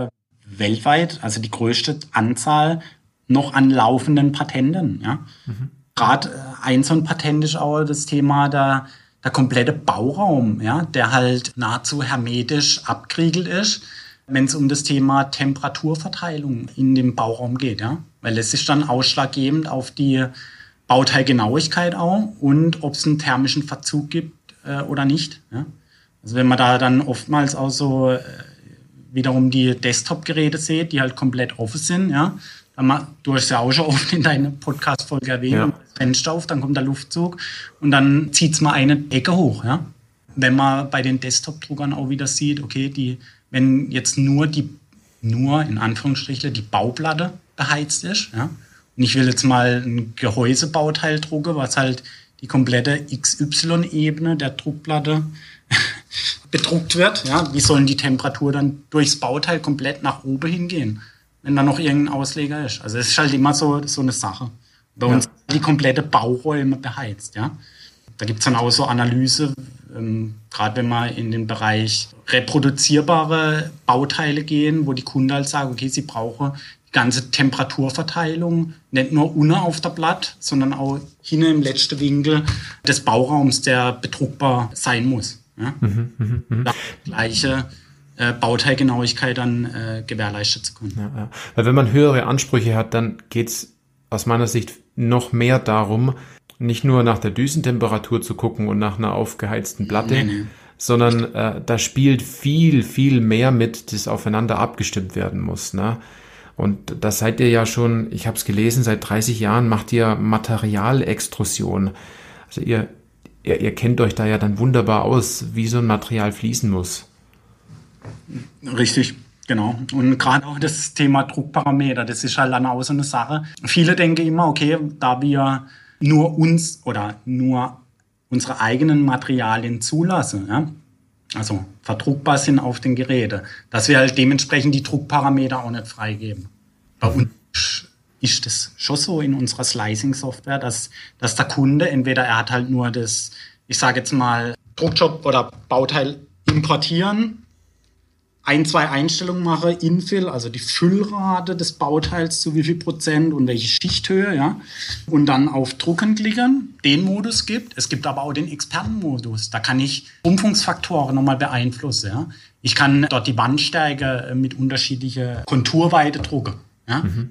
weltweit, also die größte Anzahl noch an laufenden Patenten. Ja? Mhm. Gerade äh, ein so ein Patent ist auch das Thema der, der komplette Bauraum, ja, der halt nahezu hermetisch abgeriegelt ist, wenn es um das Thema Temperaturverteilung in dem Bauraum geht. Ja? Weil es ist dann ausschlaggebend auf die Bauteilgenauigkeit auch und ob es einen thermischen Verzug gibt äh, oder nicht. Ja? Also wenn man da dann oftmals auch so, äh, wiederum die Desktop-Geräte seht, die halt komplett offen sind, ja, du hast ja auch schon oft in deiner Podcast-Folge erwähnt, ja. das Fenster auf, dann kommt der Luftzug und dann zieht es mal eine Ecke hoch. Ja? Wenn man bei den Desktop-Druckern auch wieder sieht, okay, die, wenn jetzt nur die, nur in Anführungsstrichen, die Bauplatte beheizt ist, ja, und ich will jetzt mal ein Gehäusebauteil drucken, was halt die komplette XY-Ebene der Druckplatte bedruckt wird, ja, wie sollen die Temperatur dann durchs Bauteil komplett nach oben hingehen? wenn da noch irgendein Ausleger ist. Also es ist halt immer so, so eine Sache. Bei ja. uns die komplette Bauräume beheizt, ja. Da gibt's dann auch so Analyse, ähm, gerade wenn wir in den Bereich reproduzierbare Bauteile gehen, wo die Kunden halt sagen, okay, sie brauchen die ganze Temperaturverteilung, nicht nur unten auf der Blatt, sondern auch hinten im letzten Winkel des Bauraums, der bedruckbar sein muss. Ja? Mhm, mh, mh. Gleiche äh, Bauteilgenauigkeit dann äh, gewährleistet zu können. Ja, ja. Weil wenn man höhere Ansprüche hat, dann geht's aus meiner Sicht noch mehr darum, nicht nur nach der Düsentemperatur zu gucken und nach einer aufgeheizten Platte, nee, nee. sondern äh, da spielt viel, viel mehr mit, das aufeinander abgestimmt werden muss. Ne? Und da seid ihr ja schon, ich habe es gelesen, seit 30 Jahren macht ihr Materialextrusion. Also ihr, ihr, ihr kennt euch da ja dann wunderbar aus, wie so ein Material fließen muss. Richtig. Genau. Und gerade auch das Thema Druckparameter, das ist halt dann auch so eine Sache. Viele denken immer, okay, da wir nur uns oder nur unsere eigenen Materialien zulassen, ja, also verdruckbar sind auf den Geräten, dass wir halt dementsprechend die Druckparameter auch nicht freigeben. Bei uns ist das schon so in unserer Slicing-Software, dass, dass der Kunde entweder er hat halt nur das, ich sage jetzt mal, Druckjob oder Bauteil importieren ein, zwei Einstellungen mache, Infill, also die Füllrate des Bauteils zu wie viel Prozent und welche Schichthöhe, ja. Und dann auf Drucken klicken, den Modus gibt. Es gibt aber auch den Expertenmodus. Da kann ich Umfungsfaktoren nochmal beeinflussen, ja. Ich kann dort die Wandstärke äh, mit unterschiedlicher Konturweite drucken, ja. Mhm.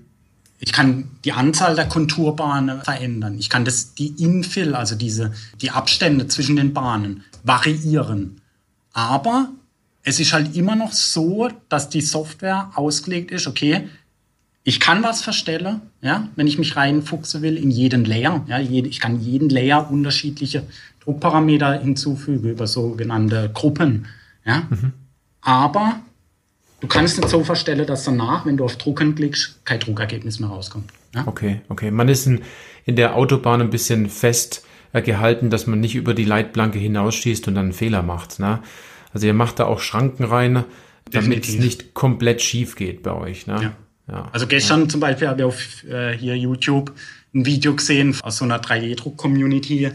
Ich kann die Anzahl der Konturbahnen verändern. Ich kann das, die Infill, also diese, die Abstände zwischen den Bahnen variieren. Aber es ist halt immer noch so, dass die Software ausgelegt ist, okay, ich kann was verstellen, ja, wenn ich mich reinfuchsen will in jeden Layer. Ja, ich kann jeden Layer unterschiedliche Druckparameter hinzufügen über sogenannte Gruppen. Ja. Mhm. Aber du kannst nicht so verstellen, dass danach, wenn du auf Drucken klickst, kein Druckergebnis mehr rauskommt. Ja? Okay, okay. Man ist in, in der Autobahn ein bisschen fest gehalten, dass man nicht über die Leitplanke hinausschießt und dann einen Fehler macht. Ne? Also ihr macht da auch Schranken rein, damit es nicht komplett schief geht bei euch. Ne? Ja. ja. Also gestern ja. zum Beispiel habe ich auf äh, hier YouTube ein Video gesehen aus so einer 3D-Druck-Community.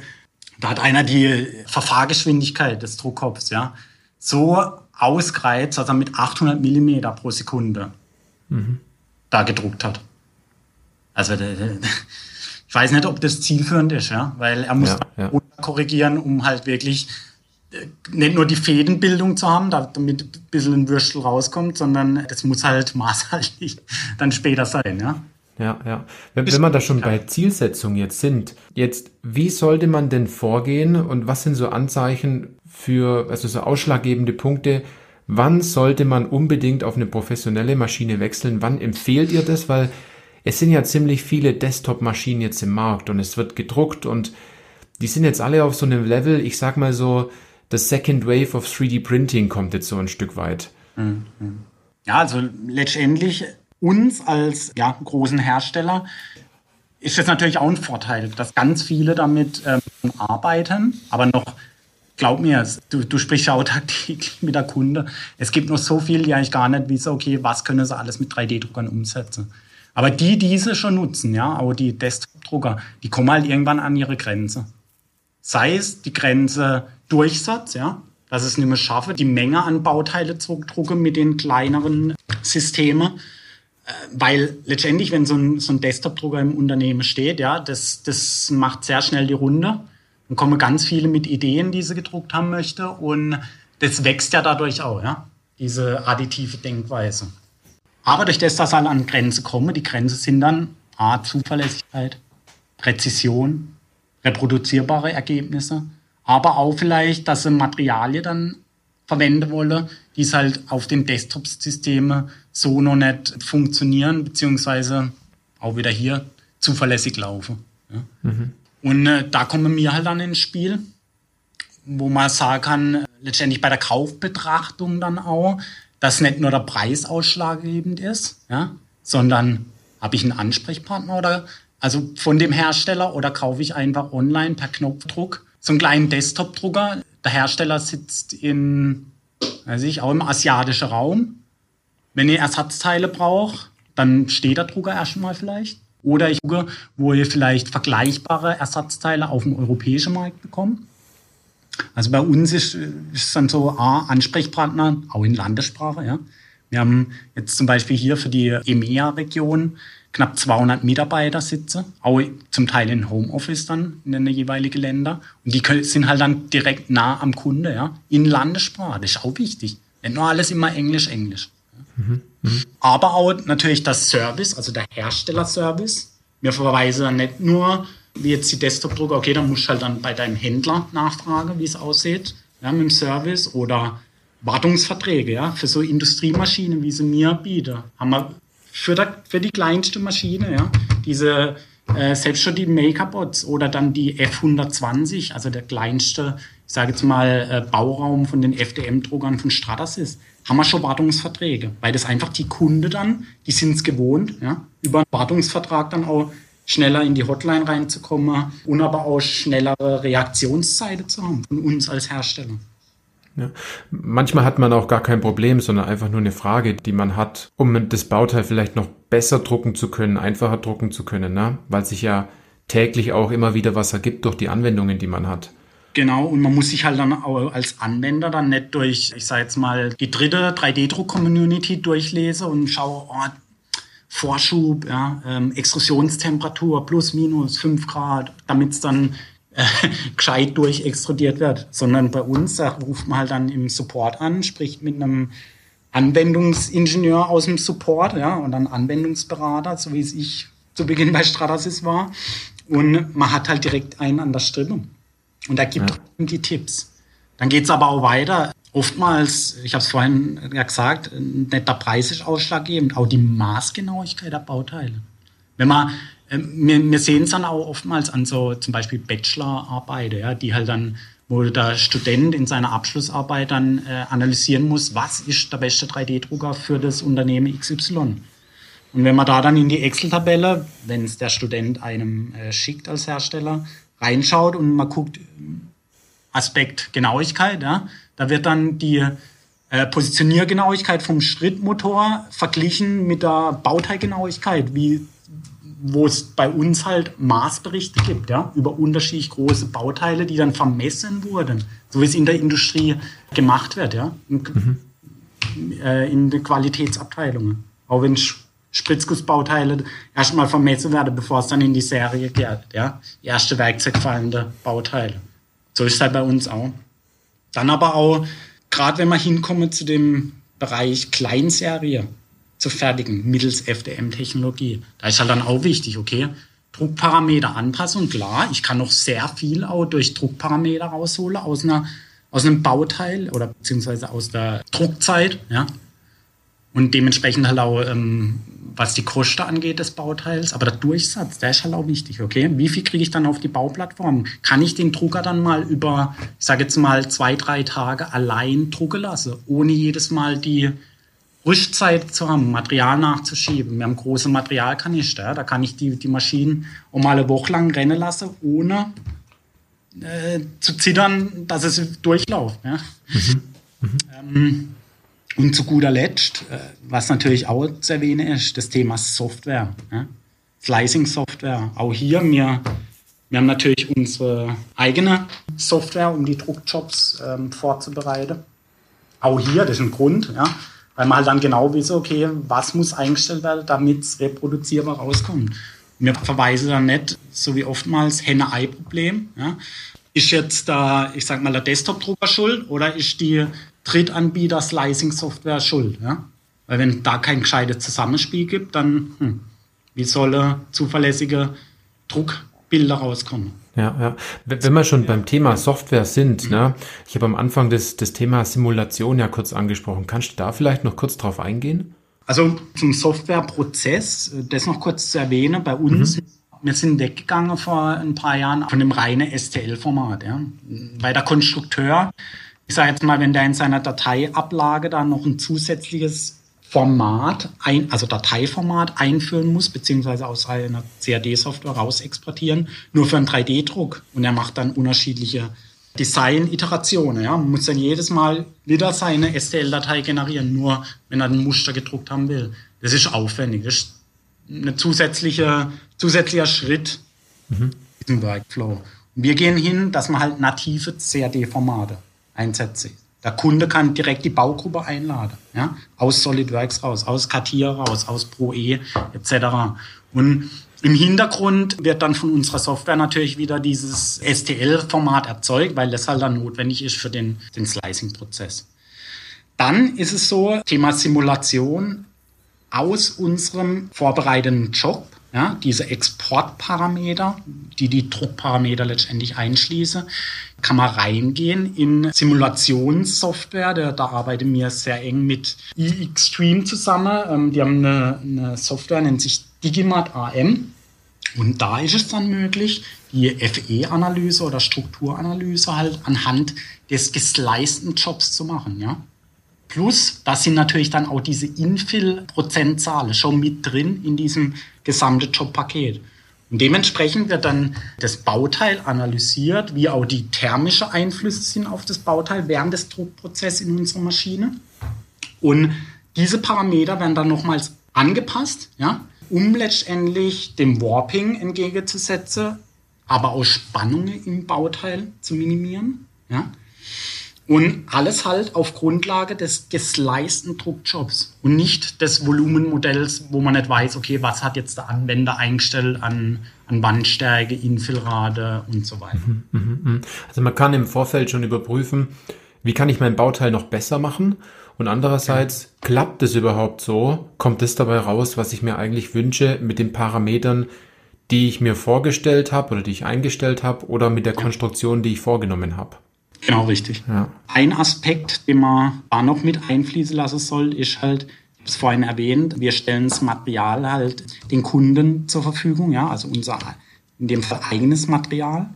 Da hat einer die Verfahrgeschwindigkeit des Druckkopfs ja, so ausgereizt, dass er mit 800 Millimeter pro Sekunde mhm. da gedruckt hat. Also ich weiß nicht, ob das zielführend ist, ja, weil er muss ja, ja. korrigieren, um halt wirklich nicht nur die Fädenbildung zu haben, damit ein bisschen ein Würstel rauskommt, sondern das muss halt maßhaltig dann später sein, ja. Ja, ja. Wenn, wenn man da schon bei Zielsetzung jetzt sind, jetzt, wie sollte man denn vorgehen und was sind so Anzeichen für, also so ausschlaggebende Punkte, wann sollte man unbedingt auf eine professionelle Maschine wechseln? Wann empfehlt ihr das? Weil es sind ja ziemlich viele Desktop-Maschinen jetzt im Markt und es wird gedruckt und die sind jetzt alle auf so einem Level, ich sag mal so, das Second Wave of 3D Printing kommt jetzt so ein Stück weit. Ja, also letztendlich uns als ja, großen Hersteller ist das natürlich auch ein Vorteil, dass ganz viele damit ähm, arbeiten, aber noch glaub mir, du, du sprichst ja auch tagtäglich mit der Kunde. Es gibt noch so viel, die eigentlich gar nicht wissen, okay, was können sie alles mit 3D-Druckern umsetzen. Aber die, die diese schon nutzen, ja, auch die Desktop-Drucker, die kommen halt irgendwann an ihre Grenze. Sei es die Grenze Durchsatz, ja, dass es nicht mehr schaffe, die Menge an Bauteile zu drucken mit den kleineren Systemen. Äh, weil letztendlich, wenn so ein, so ein Desktop-Drucker im Unternehmen steht, ja, das, das macht sehr schnell die Runde. Dann kommen ganz viele mit Ideen, die sie gedruckt haben möchte. Und das wächst ja dadurch auch, ja, diese additive Denkweise. Aber durch das, dass halt an Grenzen kommen, die Grenzen sind dann A, Zuverlässigkeit, Präzision, reproduzierbare Ergebnisse, aber auch vielleicht, dass sie Materialien dann verwenden wolle, die es halt auf den Desktop-Systemen so noch nicht funktionieren, beziehungsweise auch wieder hier zuverlässig laufen. Ja. Mhm. Und äh, da kommen wir halt dann ins Spiel, wo man sagen kann, letztendlich bei der Kaufbetrachtung dann auch, dass nicht nur der Preis ausschlaggebend ist, ja, sondern habe ich einen Ansprechpartner oder also von dem Hersteller oder kaufe ich einfach online per Knopfdruck so einen kleinen Desktop-Drucker. Der Hersteller sitzt in, weiß ich, auch im asiatischen Raum. Wenn ihr Ersatzteile braucht, dann steht der Drucker erstmal vielleicht. Oder ich gucke, wo ihr vielleicht vergleichbare Ersatzteile auf dem europäischen Markt bekommt. Also bei uns ist, es dann so A, Ansprechpartner, auch in Landessprache. Ja. Wir haben jetzt zum Beispiel hier für die EMEA-Region knapp 200 Mitarbeiter sitzen, auch zum Teil in Homeoffice dann in den jeweiligen Ländern. Und die sind halt dann direkt nah am Kunde, ja, in Landessprache. Das ist auch wichtig. Nicht nur alles immer Englisch, Englisch. Mhm. Mhm. Aber auch natürlich das Service, also der Herstellerservice. Wir verweisen nicht nur wie jetzt die Desktop-Drucker, okay, dann musst du halt dann bei deinem Händler nachfragen, wie es aussieht, ja, mit dem Service oder Wartungsverträge, ja, für so Industriemaschinen, wie sie mir bieten, haben wir für, der, für die kleinste Maschine, ja, diese äh, selbst schon die Makerbots oder dann die F120, also der kleinste, ich sage jetzt mal, äh, Bauraum von den FDM-Druckern von Stratasys, haben wir schon Wartungsverträge, weil das einfach die Kunde dann, die sind es gewohnt, ja, über einen Wartungsvertrag dann auch schneller in die Hotline reinzukommen und aber auch schnellere Reaktionszeiten zu haben von uns als Hersteller. Ja. Manchmal hat man auch gar kein Problem, sondern einfach nur eine Frage, die man hat, um das Bauteil vielleicht noch besser drucken zu können, einfacher drucken zu können, ne? weil sich ja täglich auch immer wieder was ergibt durch die Anwendungen, die man hat. Genau, und man muss sich halt dann auch als Anwender dann nicht durch, ich sage jetzt mal, die dritte 3D-Druck-Community durchlesen und schaue, oh, Vorschub, ja, ähm, Extrusionstemperatur plus minus 5 Grad, damit es dann äh, gescheit durchextrudiert wird. Sondern bei uns, da ruft man halt dann im Support an, spricht mit einem Anwendungsingenieur aus dem Support, ja, und dann Anwendungsberater, so wie es ich zu Beginn bei Stratasys war. Und man hat halt direkt einen an der Strippe. Und da gibt ja. die Tipps. Dann geht's aber auch weiter oftmals, ich habe es vorhin ja gesagt, nicht der Preis ist ausschlaggebend, auch die Maßgenauigkeit der Bauteile. Wenn man, wir, wir sehen es dann auch oftmals an so zum Beispiel Bachelorarbeiten, ja, die halt dann, wo der Student in seiner Abschlussarbeit dann äh, analysieren muss, was ist der beste 3D-Drucker für das Unternehmen XY. Und wenn man da dann in die Excel-Tabelle, wenn es der Student einem äh, schickt als Hersteller, reinschaut und man guckt, Aspekt Genauigkeit, ja, da wird dann die äh, Positioniergenauigkeit vom Schrittmotor verglichen mit der Bauteilgenauigkeit, wie wo es bei uns halt Maßberichte gibt, ja, über unterschiedlich große Bauteile, die dann vermessen wurden, so wie es in der Industrie gemacht wird, ja, in, mhm. äh, in den Qualitätsabteilungen. Auch wenn Spritzgussbauteile erstmal vermessen werden, bevor es dann in die Serie geht, ja, erste werkzeugfallende Bauteile. So ist es halt bei uns auch. Dann aber auch, gerade wenn wir hinkommen zu dem Bereich Kleinserie zu fertigen, mittels FDM-Technologie, da ist halt dann auch wichtig, okay, Druckparameter anpassen. klar, ich kann noch sehr viel auch durch Druckparameter rausholen aus einer aus einem Bauteil oder beziehungsweise aus der Druckzeit, ja. Und dementsprechend halt auch ähm, was die Kosten angeht des Bauteils, aber der Durchsatz, der ist halt auch wichtig, okay? Wie viel kriege ich dann auf die Bauplattform? Kann ich den Drucker dann mal über, ich sage jetzt mal, zwei, drei Tage allein drucken lassen, ohne jedes Mal die Rüstzeit zu haben, Material nachzuschieben. Wir haben große Materialkanister, da kann ich die, die Maschinen um eine Woche lang rennen lassen, ohne äh, zu zittern, dass es durchläuft. Ja? Mhm. Mhm. Ähm, und zu guter Letzt, äh, was natürlich auch zu erwähnen ist, das Thema Software. Ja? Slicing-Software. Auch hier, wir, wir haben natürlich unsere eigene Software, um die Druckjobs ähm, vorzubereiten. Auch hier, das ist ein Grund, ja, weil man halt dann genau wissen, okay, was muss eingestellt werden, damit es reproduzierbar rauskommt. Wir verweisen dann nicht, so wie oftmals, Henne-Ei-Problem. Ja. Ist jetzt da, ich sag mal, der Desktop-Drucker schuld oder ist die Drittanbieter Slicing-Software schuld. Ja? Weil wenn da kein gescheites Zusammenspiel gibt, dann hm, wie soll zuverlässige Druck Bilder rauskommen. Ja, ja. Wenn wir schon beim Thema Software sind, ne, ich habe am Anfang das, das Thema Simulation ja kurz angesprochen. Kannst du da vielleicht noch kurz drauf eingehen? Also zum Softwareprozess, das noch kurz zu erwähnen, bei uns, mhm. wir sind weggegangen vor ein paar Jahren von dem reinen STL-Format. Ja. Weil der Konstrukteur, ich sage jetzt mal, wenn der in seiner Dateiablage dann noch ein zusätzliches Format, ein, also Dateiformat einführen muss, beziehungsweise aus einer CAD-Software raus exportieren, nur für einen 3D-Druck. Und er macht dann unterschiedliche Design-Iterationen. Ja. Man muss dann jedes Mal wieder seine STL-Datei generieren, nur wenn er ein Muster gedruckt haben will. Das ist aufwendig. Das ist ein zusätzliche, zusätzlicher Schritt mhm. im Workflow. Und wir gehen hin, dass man halt native CAD-Formate einsetzt. Der Kunde kann direkt die Baugruppe einladen, ja, aus SolidWorks raus, aus CATIA raus, aus ProE etc. Und im Hintergrund wird dann von unserer Software natürlich wieder dieses STL-Format erzeugt, weil das halt dann notwendig ist für den, den Slicing-Prozess. Dann ist es so, Thema Simulation aus unserem vorbereiteten Job ja, diese Exportparameter, die die Druckparameter letztendlich einschließen, kann man reingehen in Simulationssoftware. Da, da arbeite mir sehr eng mit eXtreme zusammen. Ähm, die haben eine, eine Software, nennt sich Digimat AM. Und da ist es dann möglich, die FE-Analyse oder Strukturanalyse halt anhand des gesleisten Jobs zu machen. Ja? Plus, da sind natürlich dann auch diese Infill-Prozentzahlen schon mit drin in diesem gesamten Jobpaket. Und dementsprechend wird dann das Bauteil analysiert, wie auch die thermischen Einflüsse sind auf das Bauteil während des Druckprozesses in unserer Maschine. Und diese Parameter werden dann nochmals angepasst, ja, um letztendlich dem Warping entgegenzusetzen, aber auch Spannungen im Bauteil zu minimieren. Ja. Und alles halt auf Grundlage des gesleisten Druckjobs und nicht des Volumenmodells, wo man nicht weiß, okay, was hat jetzt der Anwender eingestellt an, an Wandstärke, Infilrate und so weiter. Mhm, mhm, mhm. Also man kann im Vorfeld schon überprüfen, wie kann ich mein Bauteil noch besser machen? Und andererseits, ja. klappt es überhaupt so? Kommt es dabei raus, was ich mir eigentlich wünsche mit den Parametern, die ich mir vorgestellt habe oder die ich eingestellt habe oder mit der Konstruktion, die ich vorgenommen habe? Genau, richtig. Ja. Ein Aspekt, den man da noch mit einfließen lassen soll, ist halt, ich habe es vorhin erwähnt, wir stellen das Material halt den Kunden zur Verfügung, ja, also unser, in dem Fall eigenes Material.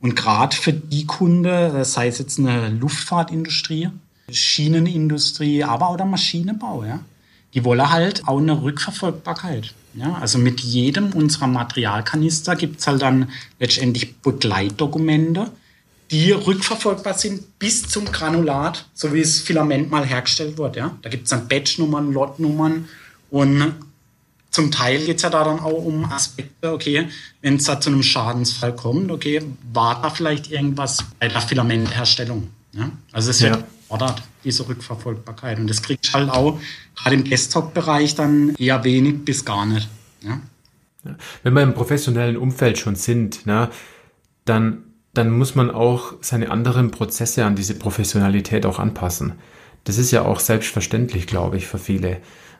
Und gerade für die Kunde, sei es jetzt eine Luftfahrtindustrie, Schienenindustrie, aber auch der Maschinenbau, ja, die wollen halt auch eine Rückverfolgbarkeit. Ja, also mit jedem unserer Materialkanister gibt es halt dann letztendlich Begleitdokumente, die rückverfolgbar sind bis zum Granulat, so wie das Filament mal hergestellt wurde. Ja? Da gibt es dann Batchnummern, Lotnummern und zum Teil geht es ja da dann auch um Aspekte, okay, wenn es da zu einem Schadensfall kommt, okay, war da vielleicht irgendwas bei der Filamentherstellung? Ja? Also es wird ja. diese Rückverfolgbarkeit. Und das kriegt halt auch gerade im Desktop-Bereich dann eher wenig bis gar nicht. Ja? Wenn wir im professionellen Umfeld schon sind, ne, dann dann muss man auch seine anderen Prozesse an diese Professionalität auch anpassen. Das ist ja auch selbstverständlich, glaube ich, für viele.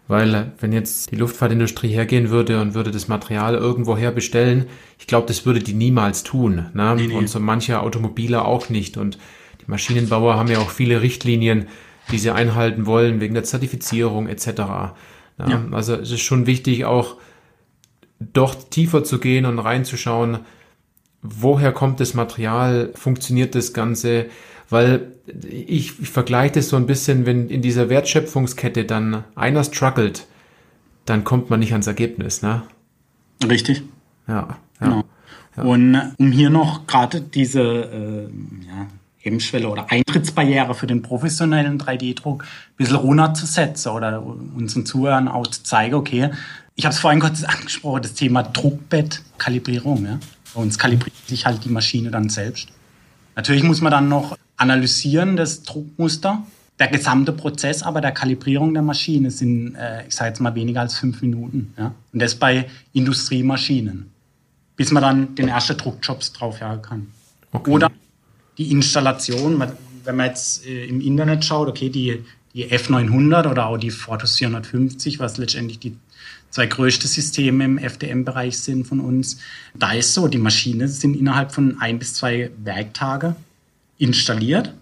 Weil wenn jetzt die Luftfahrtindustrie hergehen würde und würde das Material irgendwo her bestellen, ich glaube, das würde die niemals tun. Ne? Nee, nee. Und so manche Automobiler auch nicht. Und die Maschinenbauer haben ja auch viele Richtlinien, die sie einhalten wollen, wegen der Zertifizierung etc. Ne? Ja. Also es ist schon wichtig, auch doch tiefer zu gehen und reinzuschauen, woher kommt das Material, funktioniert das Ganze, weil ich, ich vergleiche das so ein bisschen, wenn in dieser Wertschöpfungskette dann einer struggelt, dann kommt man nicht ans Ergebnis, ne? Richtig. Ja, ja. Genau. Ja. Und um hier noch gerade diese äh, ja, Hemmschwelle oder Eintrittsbarriere für den professionellen 3D-Druck ein bisschen runterzusetzen oder unseren Zuhörern auch zu zeigen, okay, ich habe es vorhin kurz angesprochen, das Thema Druckbettkalibrierung. Ja? Bei uns kalibriert sich halt die Maschine dann selbst. Natürlich muss man dann noch analysieren, das Druckmuster. Der gesamte Prozess aber der Kalibrierung der Maschine sind, äh, ich sage jetzt mal, weniger als fünf Minuten. Ja? Und das bei Industriemaschinen. Bis man dann den ersten Druckjobs drauf jagen kann. Okay. Oder die Installation, wenn man jetzt äh, im Internet schaut, okay, die, die F900 oder auch die Fortus 450, was letztendlich die zwei größte Systeme im FDM-Bereich sind von uns. Da ist so, die Maschinen sind innerhalb von ein bis zwei Werktage installiert.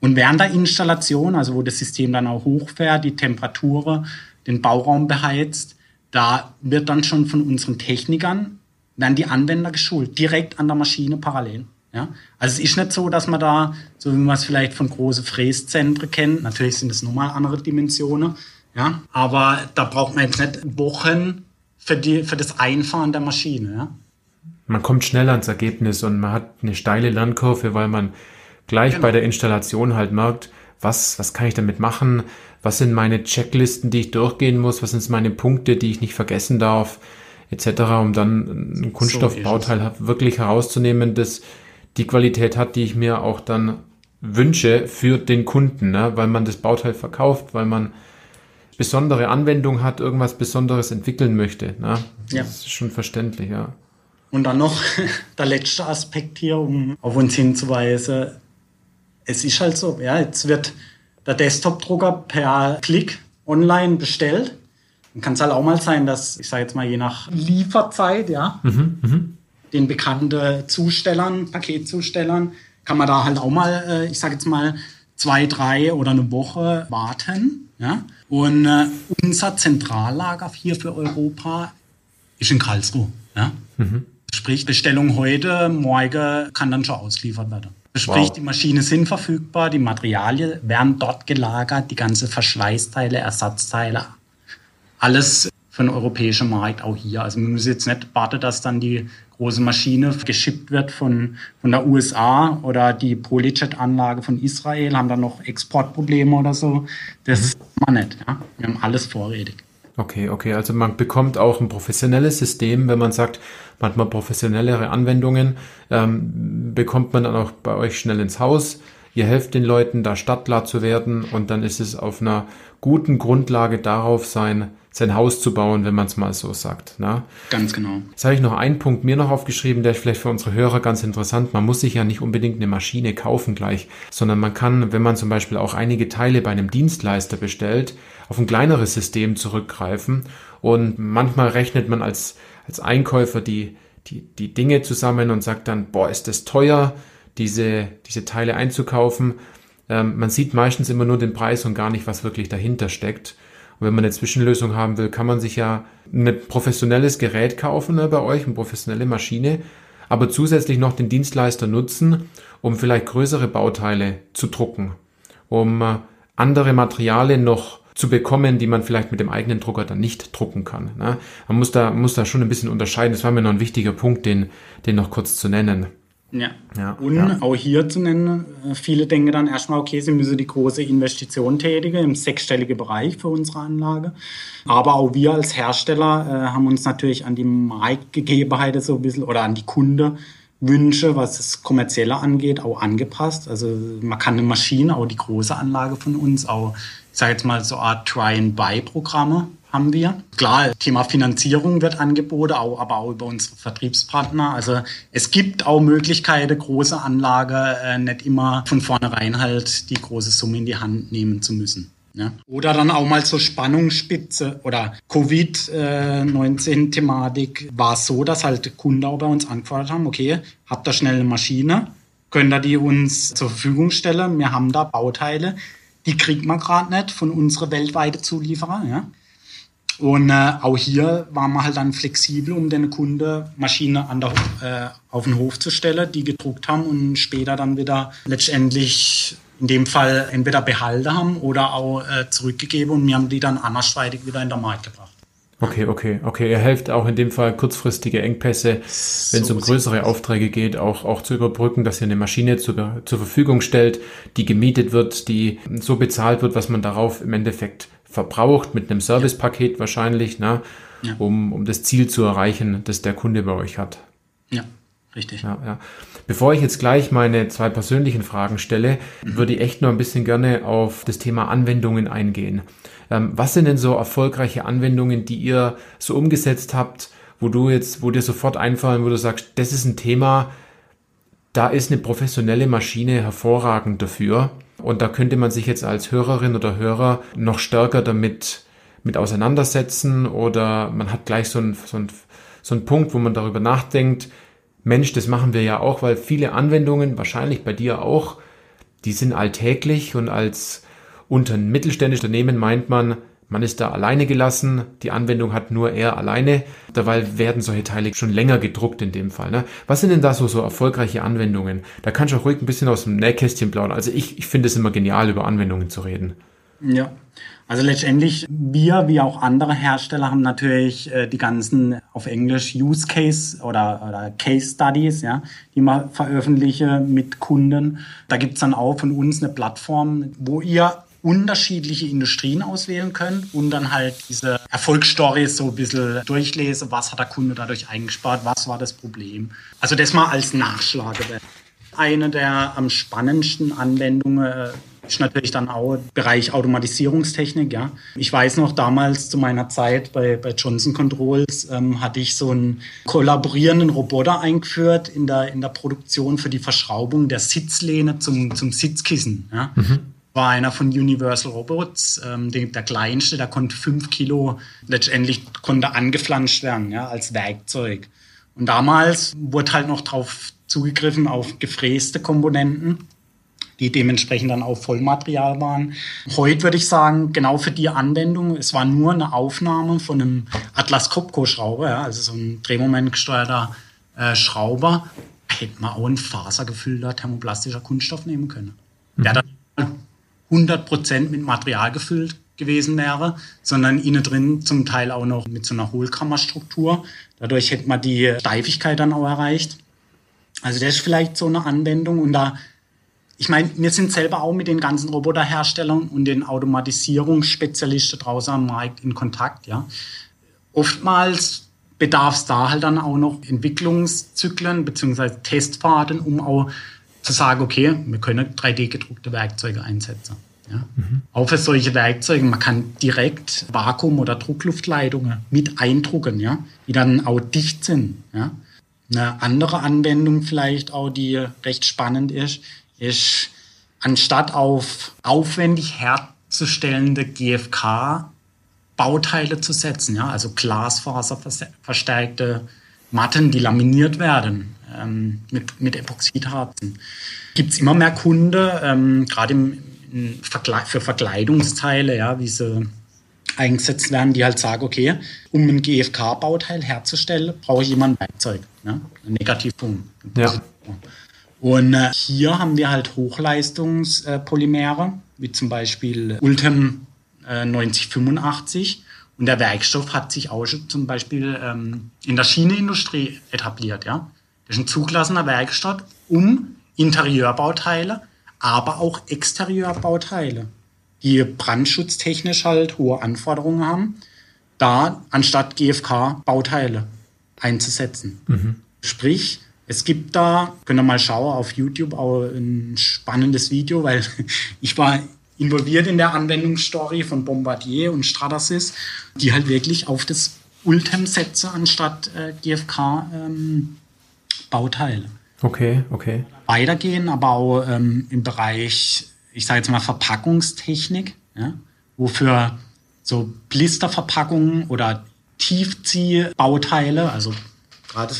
Und während der Installation, also wo das System dann auch hochfährt, die Temperatur, den Bauraum beheizt, da wird dann schon von unseren Technikern, werden die Anwender geschult, direkt an der Maschine parallel. Ja? Also es ist nicht so, dass man da, so wie man es vielleicht von großen Fräszentren kennt, natürlich sind es nochmal andere Dimensionen, ja? aber da braucht man jetzt nicht Wochen für, die, für das Einfahren der Maschine. Ja? Man kommt schnell ans Ergebnis und man hat eine steile Lernkurve, weil man gleich genau. bei der Installation halt merkt, was, was kann ich damit machen, was sind meine Checklisten, die ich durchgehen muss, was sind meine Punkte, die ich nicht vergessen darf, etc., um dann ein Kunststoffbauteil so wirklich herauszunehmen, das die Qualität hat, die ich mir auch dann wünsche für den Kunden, ne? weil man das Bauteil verkauft, weil man besondere Anwendung hat, irgendwas Besonderes entwickeln möchte. Ne? Das ja. ist schon verständlich, ja. Und dann noch der letzte Aspekt hier, um auf uns hinzuweisen. Es ist halt so, ja, jetzt wird der Desktop-Drucker per Klick online bestellt. Dann kann es halt auch mal sein, dass, ich sage jetzt mal, je nach Lieferzeit, ja, mhm, mh den bekannten Zustellern, Paketzustellern, kann man da halt auch mal, äh, ich sage jetzt mal, zwei, drei oder eine Woche warten. Ja? Und äh, unser Zentrallager hier für Europa ist in Karlsruhe. Ja? Mhm. Sprich, Bestellung heute, morgen kann dann schon ausgeliefert werden. Sprich, wow. die Maschinen sind verfügbar, die Materialien werden dort gelagert, die ganze Verschleißteile, Ersatzteile, alles für den europäischen Markt auch hier. Also man muss jetzt nicht warten, dass dann die große Maschine geschippt wird von, von der USA oder die Polyjet-Anlage von Israel, haben dann noch Exportprobleme oder so. Das mhm. man nicht. Ja? Wir haben alles vorrätig. Okay, okay. Also man bekommt auch ein professionelles System, wenn man sagt, manchmal professionellere Anwendungen, ähm, bekommt man dann auch bei euch schnell ins Haus. Ihr helft den Leuten, da stadtklar zu werden und dann ist es auf einer guten Grundlage darauf sein, sein Haus zu bauen, wenn man es mal so sagt. Ne? Ganz genau. Jetzt habe ich noch einen Punkt mir noch aufgeschrieben, der ist vielleicht für unsere Hörer ganz interessant. Man muss sich ja nicht unbedingt eine Maschine kaufen gleich, sondern man kann, wenn man zum Beispiel auch einige Teile bei einem Dienstleister bestellt, auf ein kleineres System zurückgreifen. Und manchmal rechnet man als, als Einkäufer die, die, die Dinge zusammen und sagt dann, boah, ist das teuer, diese, diese Teile einzukaufen. Ähm, man sieht meistens immer nur den Preis und gar nicht, was wirklich dahinter steckt. Und wenn man eine Zwischenlösung haben will, kann man sich ja ein professionelles Gerät kaufen ne, bei euch, eine professionelle Maschine, aber zusätzlich noch den Dienstleister nutzen, um vielleicht größere Bauteile zu drucken, um äh, andere Materialien noch zu bekommen, die man vielleicht mit dem eigenen Drucker dann nicht drucken kann. Ne? Man muss da, muss da schon ein bisschen unterscheiden. Das war mir noch ein wichtiger Punkt, den, den noch kurz zu nennen. Ja. ja und ja. auch hier zu nennen, äh, viele denken dann erstmal, okay, sie müssen die große Investition tätigen im sechsstelligen Bereich für unsere Anlage. Aber auch wir als Hersteller äh, haben uns natürlich an die Marktgegebenheiten so ein bisschen oder an die Kundewünsche, was das Kommerzielle angeht, auch angepasst. Also man kann eine Maschine, auch die große Anlage von uns, auch, ich sage jetzt mal so eine Art Try-and-Buy-Programme haben wir. Klar, Thema Finanzierung wird angeboten, auch, aber auch über unsere Vertriebspartner. Also es gibt auch Möglichkeiten, große Anlage äh, nicht immer von vornherein halt die große Summe in die Hand nehmen zu müssen. Ja. Oder dann auch mal zur Spannungsspitze oder Covid-19-Thematik war es so, dass halt Kunden auch bei uns angefordert haben, okay, habt ihr schnell eine Maschine, könnt ihr die uns zur Verfügung stellen? Wir haben da Bauteile, die kriegt man gerade nicht von unseren weltweiten Zulieferern. Ja. Und äh, auch hier waren wir halt dann flexibel, um den Kunde Maschine an der, äh, auf den Hof zu stellen, die gedruckt haben und später dann wieder letztendlich in dem Fall entweder behalten haben oder auch äh, zurückgegeben und wir haben die dann andersweitig wieder in den Markt gebracht. Okay, okay, okay. Ihr helft auch in dem Fall kurzfristige Engpässe, wenn es um größere Aufträge geht, auch, auch zu überbrücken, dass ihr eine Maschine zu, zur Verfügung stellt, die gemietet wird, die so bezahlt wird, was man darauf im Endeffekt verbraucht, mit einem Servicepaket wahrscheinlich, ne, ja. um, um das Ziel zu erreichen, das der Kunde bei euch hat. Ja, richtig. Ja, ja. Bevor ich jetzt gleich meine zwei persönlichen Fragen stelle, mhm. würde ich echt noch ein bisschen gerne auf das Thema Anwendungen eingehen. Ähm, was sind denn so erfolgreiche Anwendungen, die ihr so umgesetzt habt, wo du jetzt, wo dir sofort einfallen, wo du sagst, das ist ein Thema, da ist eine professionelle Maschine hervorragend dafür. Und da könnte man sich jetzt als Hörerin oder Hörer noch stärker damit mit auseinandersetzen oder man hat gleich so einen, so, einen, so einen Punkt, wo man darüber nachdenkt, Mensch, das machen wir ja auch, weil viele Anwendungen, wahrscheinlich bei dir auch, die sind alltäglich und als unter mittelständisches Unternehmen meint man, man ist da alleine gelassen, die Anwendung hat nur er alleine. Dabei werden solche Teile schon länger gedruckt in dem Fall. Ne? Was sind denn da so, so erfolgreiche Anwendungen? Da kannst du auch ruhig ein bisschen aus dem Nähkästchen plaudern. Also ich, ich finde es immer genial, über Anwendungen zu reden. Ja, also letztendlich, wir wie auch andere Hersteller haben natürlich äh, die ganzen auf Englisch Use Case oder, oder Case Studies, ja, die man veröffentliche mit Kunden. Da gibt's dann auch von uns eine Plattform, wo ihr unterschiedliche Industrien auswählen könnt und dann halt diese Erfolgsstories so ein bisschen durchlese, was hat der Kunde dadurch eingespart, was war das Problem. Also das mal als Nachschlagewert. Eine der am spannendsten Anwendungen äh, ist natürlich dann auch Bereich Automatisierungstechnik. Ja. Ich weiß noch, damals zu meiner Zeit bei, bei Johnson Controls ähm, hatte ich so einen kollaborierenden Roboter eingeführt in der, in der Produktion für die Verschraubung der Sitzlehne zum, zum Sitzkissen. Ja. Mhm war einer von Universal Robots, ähm, der, der, kleinste, der konnte fünf Kilo letztendlich konnte angeflanscht werden, ja, als Werkzeug. Und damals wurde halt noch drauf zugegriffen auf gefräste Komponenten, die dementsprechend dann auch Vollmaterial waren. Heute würde ich sagen, genau für die Anwendung, es war nur eine Aufnahme von einem Atlas Copco Schrauber, ja, also so ein drehmomentgesteuerter äh, Schrauber, hätte man auch ein fasergefüllter thermoplastischer Kunststoff nehmen können. Mhm. Der dann 100% mit Material gefüllt gewesen wäre, sondern innen drin zum Teil auch noch mit so einer Hohlkammerstruktur. Dadurch hätte man die Steifigkeit dann auch erreicht. Also das ist vielleicht so eine Anwendung und da, ich meine, wir sind selber auch mit den ganzen Roboterherstellern und den Automatisierungsspezialisten draußen am Markt in Kontakt, ja. Oftmals bedarf es da halt dann auch noch Entwicklungszyklen beziehungsweise Testfahrten, um auch zu sagen, okay, wir können 3D-gedruckte Werkzeuge einsetzen. Ja. Mhm. Auch für solche Werkzeuge, man kann direkt Vakuum- oder Druckluftleitungen mit eindrucken, ja, die dann auch dicht sind. Ja. Eine andere Anwendung vielleicht auch, die recht spannend ist, ist, anstatt auf aufwendig herzustellende GFK-Bauteile zu setzen, ja, also Glasfaserverstärkte Matten, die laminiert werden, ähm, mit, mit Epoxidharzen. Gibt es immer mehr Kunden, ähm, gerade Verkle für Verkleidungsteile, ja, wie sie eingesetzt werden, die halt sagen, okay, um ein GFK-Bauteil herzustellen, brauche ich immer ein Werkzeug, ne? ein Negativpunkt. Ja. Und äh, hier haben wir halt Hochleistungspolymere, wie zum Beispiel Ultem äh, 9085. Und der Werkstoff hat sich auch schon zum Beispiel ähm, in der Schienenindustrie etabliert. Ja? Ist ein zugelassener Werkstoff, um Interieurbauteile, aber auch Exterieurbauteile, die brandschutztechnisch halt hohe Anforderungen haben, da anstatt GFK-Bauteile einzusetzen. Mhm. Sprich, es gibt da, könnt ihr mal schauen auf YouTube, auch ein spannendes Video, weil ich war involviert in der Anwendungsstory von Bombardier und Stratasys, die halt wirklich auf das Ultem setzen anstatt äh, GFK ähm, Bauteile. Okay, okay. Weitergehen, aber auch ähm, im Bereich, ich sage jetzt mal Verpackungstechnik, ja, wofür so Blisterverpackungen oder Tiefziehbauteile, also gerade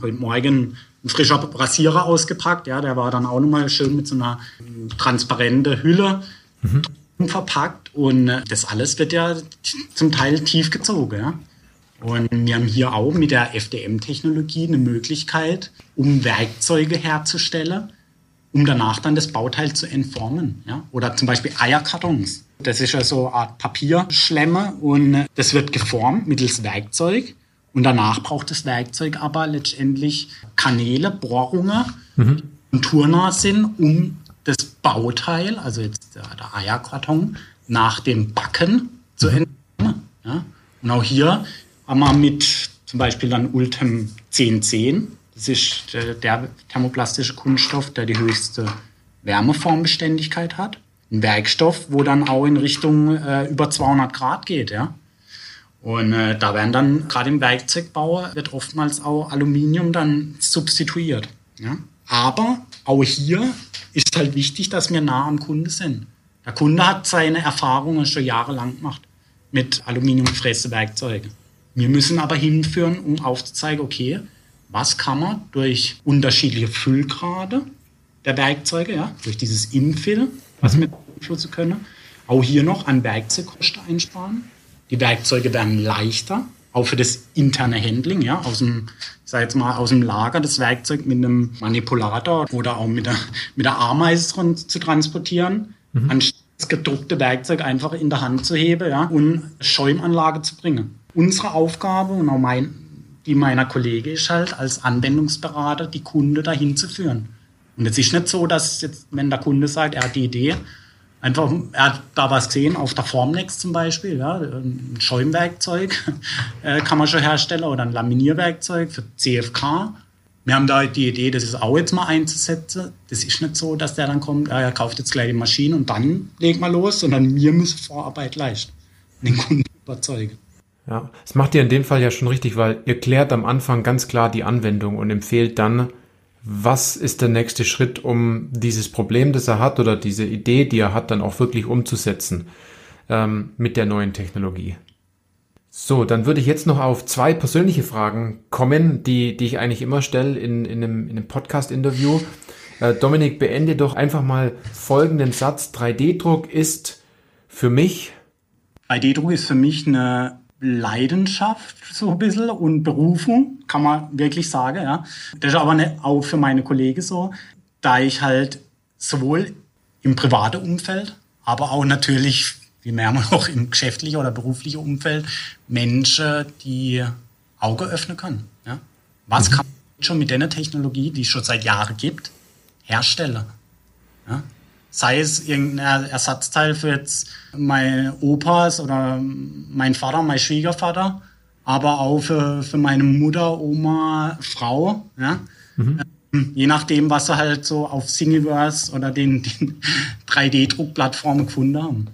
heute Morgen ein frischer Rasierer ausgepackt, ja, der war dann auch nochmal schön mit so einer transparenten Hülle mhm. verpackt und äh, das alles wird ja zum Teil tief gezogen, ja. Und wir haben hier auch mit der FDM-Technologie eine Möglichkeit, um Werkzeuge herzustellen, um danach dann das Bauteil zu entformen. Ja? Oder zum Beispiel Eierkartons. Das ist ja so eine Art Papierschlemme und das wird geformt mittels Werkzeug. Und danach braucht das Werkzeug aber letztendlich Kanäle, Bohrungen mhm. und turnah sind, um das Bauteil, also jetzt der Eierkarton, nach dem Backen zu mhm. entfernen. Ja? Und auch hier haben mit zum Beispiel dann Ultem 1010. Das ist der thermoplastische Kunststoff, der die höchste Wärmeformbeständigkeit hat. Ein Werkstoff, wo dann auch in Richtung äh, über 200 Grad geht, ja. Und äh, da werden dann, gerade im Werkzeugbau, wird oftmals auch Aluminium dann substituiert. Ja? Aber auch hier ist halt wichtig, dass wir nah am Kunde sind. Der Kunde hat seine Erfahrungen schon jahrelang gemacht. mit Aluminiumfräsewerkzeugen. Wir müssen aber hinführen, um aufzuzeigen, okay, was kann man durch unterschiedliche Füllgrade der Werkzeuge, ja, durch dieses Infill, was mhm. wir beeinflussen können, auch hier noch an Werkzeugkosten einsparen. Die Werkzeuge werden leichter, auch für das interne Handling, ja, aus dem, ich sag jetzt mal, aus dem Lager das Werkzeug mit einem Manipulator oder auch mit der, mit der Ameise zu transportieren, mhm. anstatt das gedruckte Werkzeug einfach in der Hand zu heben, ja, und Schäumanlage zu bringen. Unsere Aufgabe und auch mein, die meiner Kollege ist halt als Anwendungsberater die Kunde dahin zu führen. Und es ist nicht so, dass jetzt, wenn der Kunde sagt, er hat die Idee, Einfach, er hat da was gesehen, auf der Formnex zum Beispiel, ja, ein Schäumwerkzeug äh, kann man schon herstellen oder ein Laminierwerkzeug für CFK. Wir haben da die Idee, das ist auch jetzt mal einzusetzen. Das ist nicht so, dass der dann kommt, ja, er kauft jetzt gleich die Maschine und dann legt mal los, sondern wir müssen Vorarbeit leisten, den Kunden überzeugen. Ja, das macht ihr in dem Fall ja schon richtig, weil ihr klärt am Anfang ganz klar die Anwendung und empfehlt dann, was ist der nächste Schritt, um dieses Problem, das er hat oder diese Idee, die er hat, dann auch wirklich umzusetzen ähm, mit der neuen Technologie. So, dann würde ich jetzt noch auf zwei persönliche Fragen kommen, die, die ich eigentlich immer stelle in, in einem, in einem Podcast-Interview. Äh, Dominik, beende doch einfach mal folgenden Satz. 3D-Druck ist für mich. 3D-Druck ist für mich eine Leidenschaft so ein bisschen und Berufung, kann man wirklich sagen. Ja. Das ist aber nicht auch für meine Kollegen so, da ich halt sowohl im privaten Umfeld, aber auch natürlich, wie merken wir auch im geschäftlichen oder beruflichen Umfeld, Menschen, die Auge öffnen kann. Ja. Was mhm. kann man schon mit der Technologie, die es schon seit Jahren gibt, herstellen? Ja sei es irgendein Ersatzteil für jetzt meine Opas oder mein Vater, mein Schwiegervater, aber auch für, für meine Mutter, Oma, Frau, ja. Mhm. Ähm, je nachdem, was sie halt so auf Singleverse oder den, den 3D-Druckplattformen gefunden haben.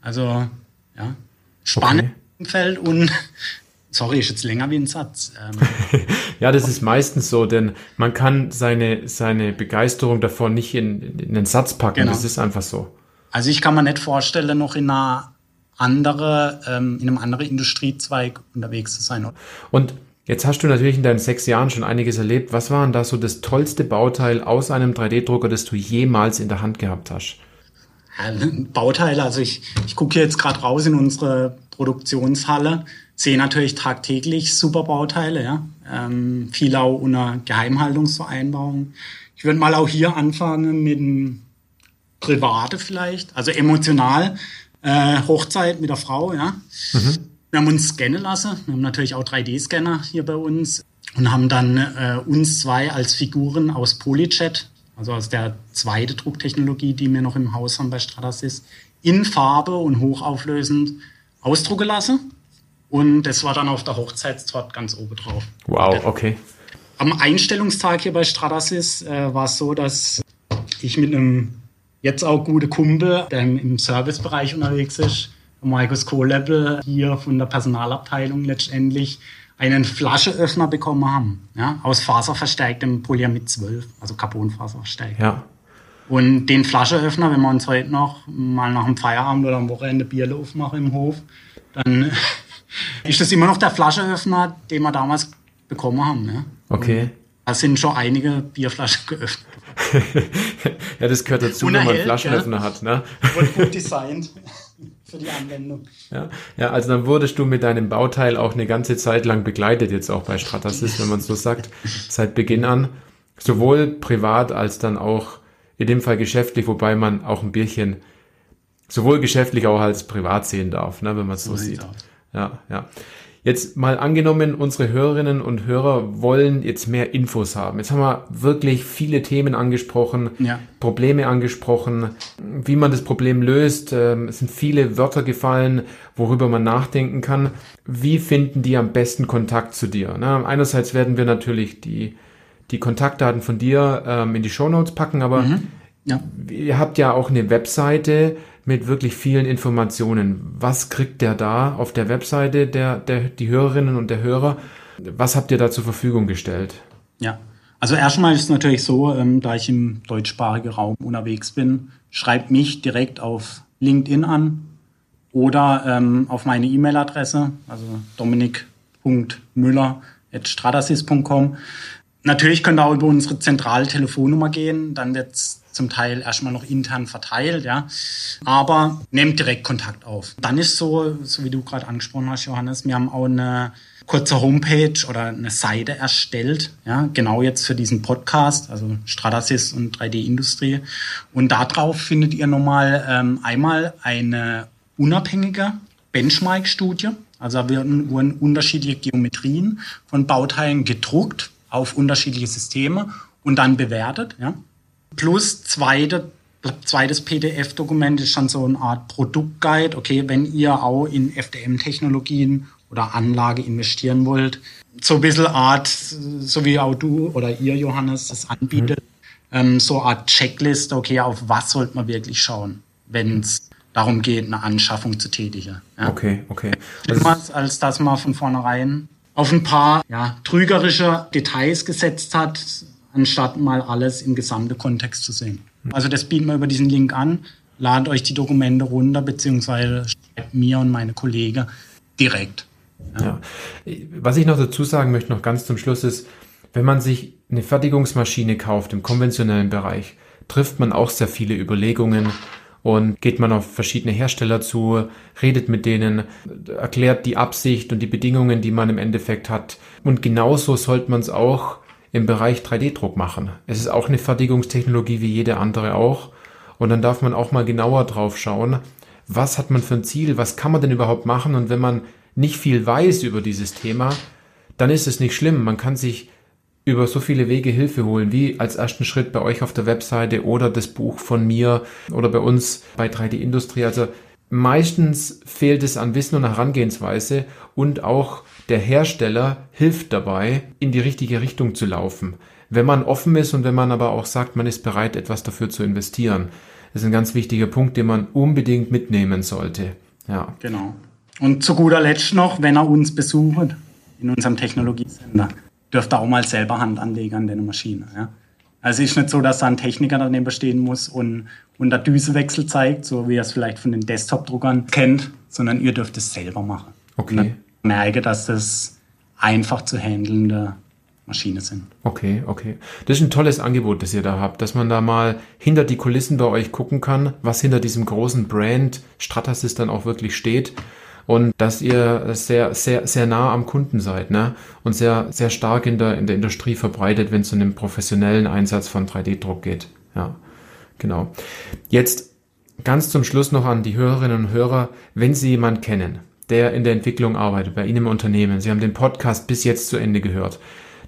Also, ja, spannend okay. Umfeld und Sorry, ist jetzt länger wie ein Satz. Ähm. ja, das ist meistens so, denn man kann seine, seine Begeisterung davon nicht in, in einen Satz packen. Genau. Das ist einfach so. Also ich kann mir nicht vorstellen, noch in einer andere, ähm, in einem anderen Industriezweig unterwegs zu sein. Und jetzt hast du natürlich in deinen sechs Jahren schon einiges erlebt. Was war denn da so das tollste Bauteil aus einem 3D-Drucker, das du jemals in der Hand gehabt hast? Bauteile, also ich, ich gucke jetzt gerade raus in unsere Produktionshalle sehe natürlich tagtäglich super Bauteile, ja. Ähm, viel auch unter Geheimhaltungsvereinbarung. Ich würde mal auch hier anfangen mit einem Private vielleicht, also emotional, äh, Hochzeit mit der Frau, ja. Mhm. Wir haben uns scannen lassen. Wir haben natürlich auch 3D-Scanner hier bei uns und haben dann äh, uns zwei als Figuren aus Polyjet, also aus der zweiten Drucktechnologie, die wir noch im Haus haben bei Stratasys, in Farbe und hochauflösend ausdrucken lassen. Und das war dann auf der Hochzeitstorte ganz oben drauf. Wow, okay. Am Einstellungstag hier bei Stratasys äh, war es so, dass ich mit einem jetzt auch gute Kumpel, der im Servicebereich unterwegs ist, Markus Kohleppel, hier von der Personalabteilung letztendlich einen Flascheöffner bekommen haben, ja, aus faserverstärktem Polyamid 12, also Carbonfaserverstärkt. Ja. Und den Flascheöffner, wenn wir uns heute noch mal nach dem Feierabend oder am Wochenende Bierle aufmachen im Hof, dann ist das immer noch der Flaschenöffner, den wir damals bekommen haben. Ne? Okay. da sind schon einige Bierflaschen geöffnet. ja, das gehört dazu, wenn man Flaschenöffner hat. Ne? Wird gut designt für die Anwendung. Ja, ja, also dann wurdest du mit deinem Bauteil auch eine ganze Zeit lang begleitet, jetzt auch bei Stratasys, wenn man es so sagt, seit Beginn an. Sowohl privat als dann auch in dem Fall geschäftlich, wobei man auch ein Bierchen sowohl geschäftlich auch als privat sehen darf, ne, wenn man es so, so sieht. Aus ja, ja. Jetzt mal angenommen, unsere Hörerinnen und Hörer wollen jetzt mehr Infos haben. Jetzt haben wir wirklich viele Themen angesprochen, ja. Probleme angesprochen, wie man das Problem löst. Ähm, es sind viele Wörter gefallen, worüber man nachdenken kann. Wie finden die am besten Kontakt zu dir? Na, einerseits werden wir natürlich die, die Kontaktdaten von dir ähm, in die Show Notes packen, aber mhm. Ja. ihr habt ja auch eine Webseite mit wirklich vielen Informationen. Was kriegt der da auf der Webseite, der, der, die Hörerinnen und der Hörer? Was habt ihr da zur Verfügung gestellt? Ja, also erstmal ist es natürlich so, ähm, da ich im deutschsprachigen Raum unterwegs bin, schreibt mich direkt auf LinkedIn an oder ähm, auf meine E-Mail-Adresse, also dominik.müller.stratasys.com. Natürlich könnt ihr auch über unsere zentrale Telefonnummer gehen, dann wird es zum Teil erstmal noch intern verteilt, ja. Aber nehmt direkt Kontakt auf. Dann ist so, so wie du gerade angesprochen hast, Johannes, wir haben auch eine kurze Homepage oder eine Seite erstellt, ja, genau jetzt für diesen Podcast, also Stratasys und 3D-Industrie. Und darauf findet ihr nochmal ähm, einmal eine unabhängige Benchmark-Studie. Also da wurden unterschiedliche Geometrien von Bauteilen gedruckt auf unterschiedliche Systeme und dann bewertet. Ja. Plus zweite, zweites PDF-Dokument ist schon so eine Art Produktguide. Okay, wenn ihr auch in FDM-Technologien oder Anlage investieren wollt, so ein bisschen Art, so wie auch du oder ihr, Johannes, das anbietet, mhm. ähm, so eine Art Checklist, okay, auf was sollte man wirklich schauen, wenn es darum geht, eine Anschaffung zu tätigen. Ja? Okay, okay. Also als dass man von vornherein auf ein paar ja, trügerische Details gesetzt hat, anstatt mal alles im gesamten Kontext zu sehen. Also das bieten wir über diesen Link an. Ladet euch die Dokumente runter, beziehungsweise schreibt mir und meine Kollegen direkt. Ja. ja. Was ich noch dazu sagen möchte, noch ganz zum Schluss ist, wenn man sich eine Fertigungsmaschine kauft im konventionellen Bereich, trifft man auch sehr viele Überlegungen und geht man auf verschiedene Hersteller zu, redet mit denen, erklärt die Absicht und die Bedingungen, die man im Endeffekt hat. Und genauso sollte man es auch im Bereich 3D-Druck machen. Es ist auch eine Fertigungstechnologie wie jede andere auch. Und dann darf man auch mal genauer drauf schauen, was hat man für ein Ziel, was kann man denn überhaupt machen. Und wenn man nicht viel weiß über dieses Thema, dann ist es nicht schlimm. Man kann sich über so viele Wege Hilfe holen, wie als ersten Schritt bei euch auf der Webseite oder das Buch von mir oder bei uns bei 3D Industrie. Also meistens fehlt es an Wissen und Herangehensweise und auch der Hersteller hilft dabei, in die richtige Richtung zu laufen. Wenn man offen ist und wenn man aber auch sagt, man ist bereit, etwas dafür zu investieren. Das ist ein ganz wichtiger Punkt, den man unbedingt mitnehmen sollte. Ja. Genau. Und zu guter Letzt noch, wenn er uns besucht in unserem Technologiecenter dürfte auch mal selber Hand anlegen an der Maschine. Ja. Also es ist nicht so, dass da ein Techniker daneben stehen muss und, und der Düsewechsel zeigt, so wie er es vielleicht von den Desktop-Druckern kennt, sondern ihr dürft es selber machen. Okay. Merke, dass das einfach zu handelnde Maschine sind. Okay, okay. Das ist ein tolles Angebot, das ihr da habt, dass man da mal hinter die Kulissen bei euch gucken kann, was hinter diesem großen Brand Stratasys dann auch wirklich steht und dass ihr sehr, sehr, sehr nah am Kunden seid, ne? Und sehr, sehr stark in der, in der Industrie verbreitet, wenn es um den professionellen Einsatz von 3D-Druck geht. Ja, genau. Jetzt ganz zum Schluss noch an die Hörerinnen und Hörer, wenn Sie jemanden kennen, der in der Entwicklung arbeitet, bei Ihnen im Unternehmen, Sie haben den Podcast bis jetzt zu Ende gehört,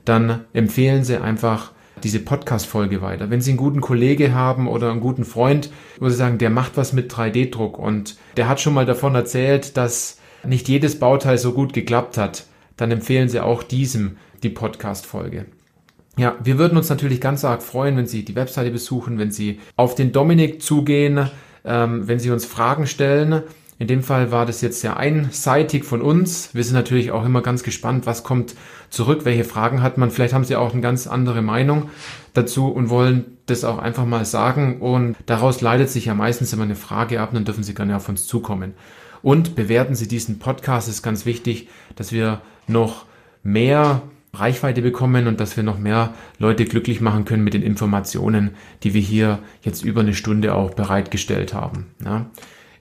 dann empfehlen Sie einfach diese Podcast-Folge weiter. Wenn Sie einen guten Kollege haben oder einen guten Freund, wo Sie sagen, der macht was mit 3D-Druck und der hat schon mal davon erzählt, dass nicht jedes Bauteil so gut geklappt hat, dann empfehlen Sie auch diesem die Podcast-Folge. Ja, wir würden uns natürlich ganz arg freuen, wenn Sie die Webseite besuchen, wenn Sie auf den Dominik zugehen, ähm, wenn Sie uns Fragen stellen. In dem Fall war das jetzt sehr einseitig von uns. Wir sind natürlich auch immer ganz gespannt, was kommt zurück, welche Fragen hat man. Vielleicht haben Sie auch eine ganz andere Meinung dazu und wollen das auch einfach mal sagen. Und daraus leitet sich ja meistens immer eine Frage ab, dann dürfen Sie gerne auf uns zukommen. Und bewerten Sie diesen Podcast, ist ganz wichtig, dass wir noch mehr Reichweite bekommen und dass wir noch mehr Leute glücklich machen können mit den Informationen, die wir hier jetzt über eine Stunde auch bereitgestellt haben. Ja.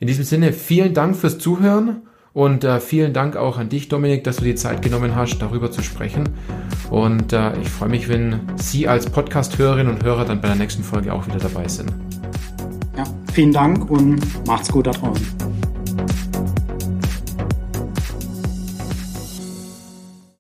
In diesem Sinne, vielen Dank fürs Zuhören und äh, vielen Dank auch an dich, Dominik, dass du dir Zeit genommen hast, darüber zu sprechen. Und äh, ich freue mich, wenn Sie als Podcast-Hörerinnen und Hörer dann bei der nächsten Folge auch wieder dabei sind. Ja, vielen Dank und macht's gut da draußen.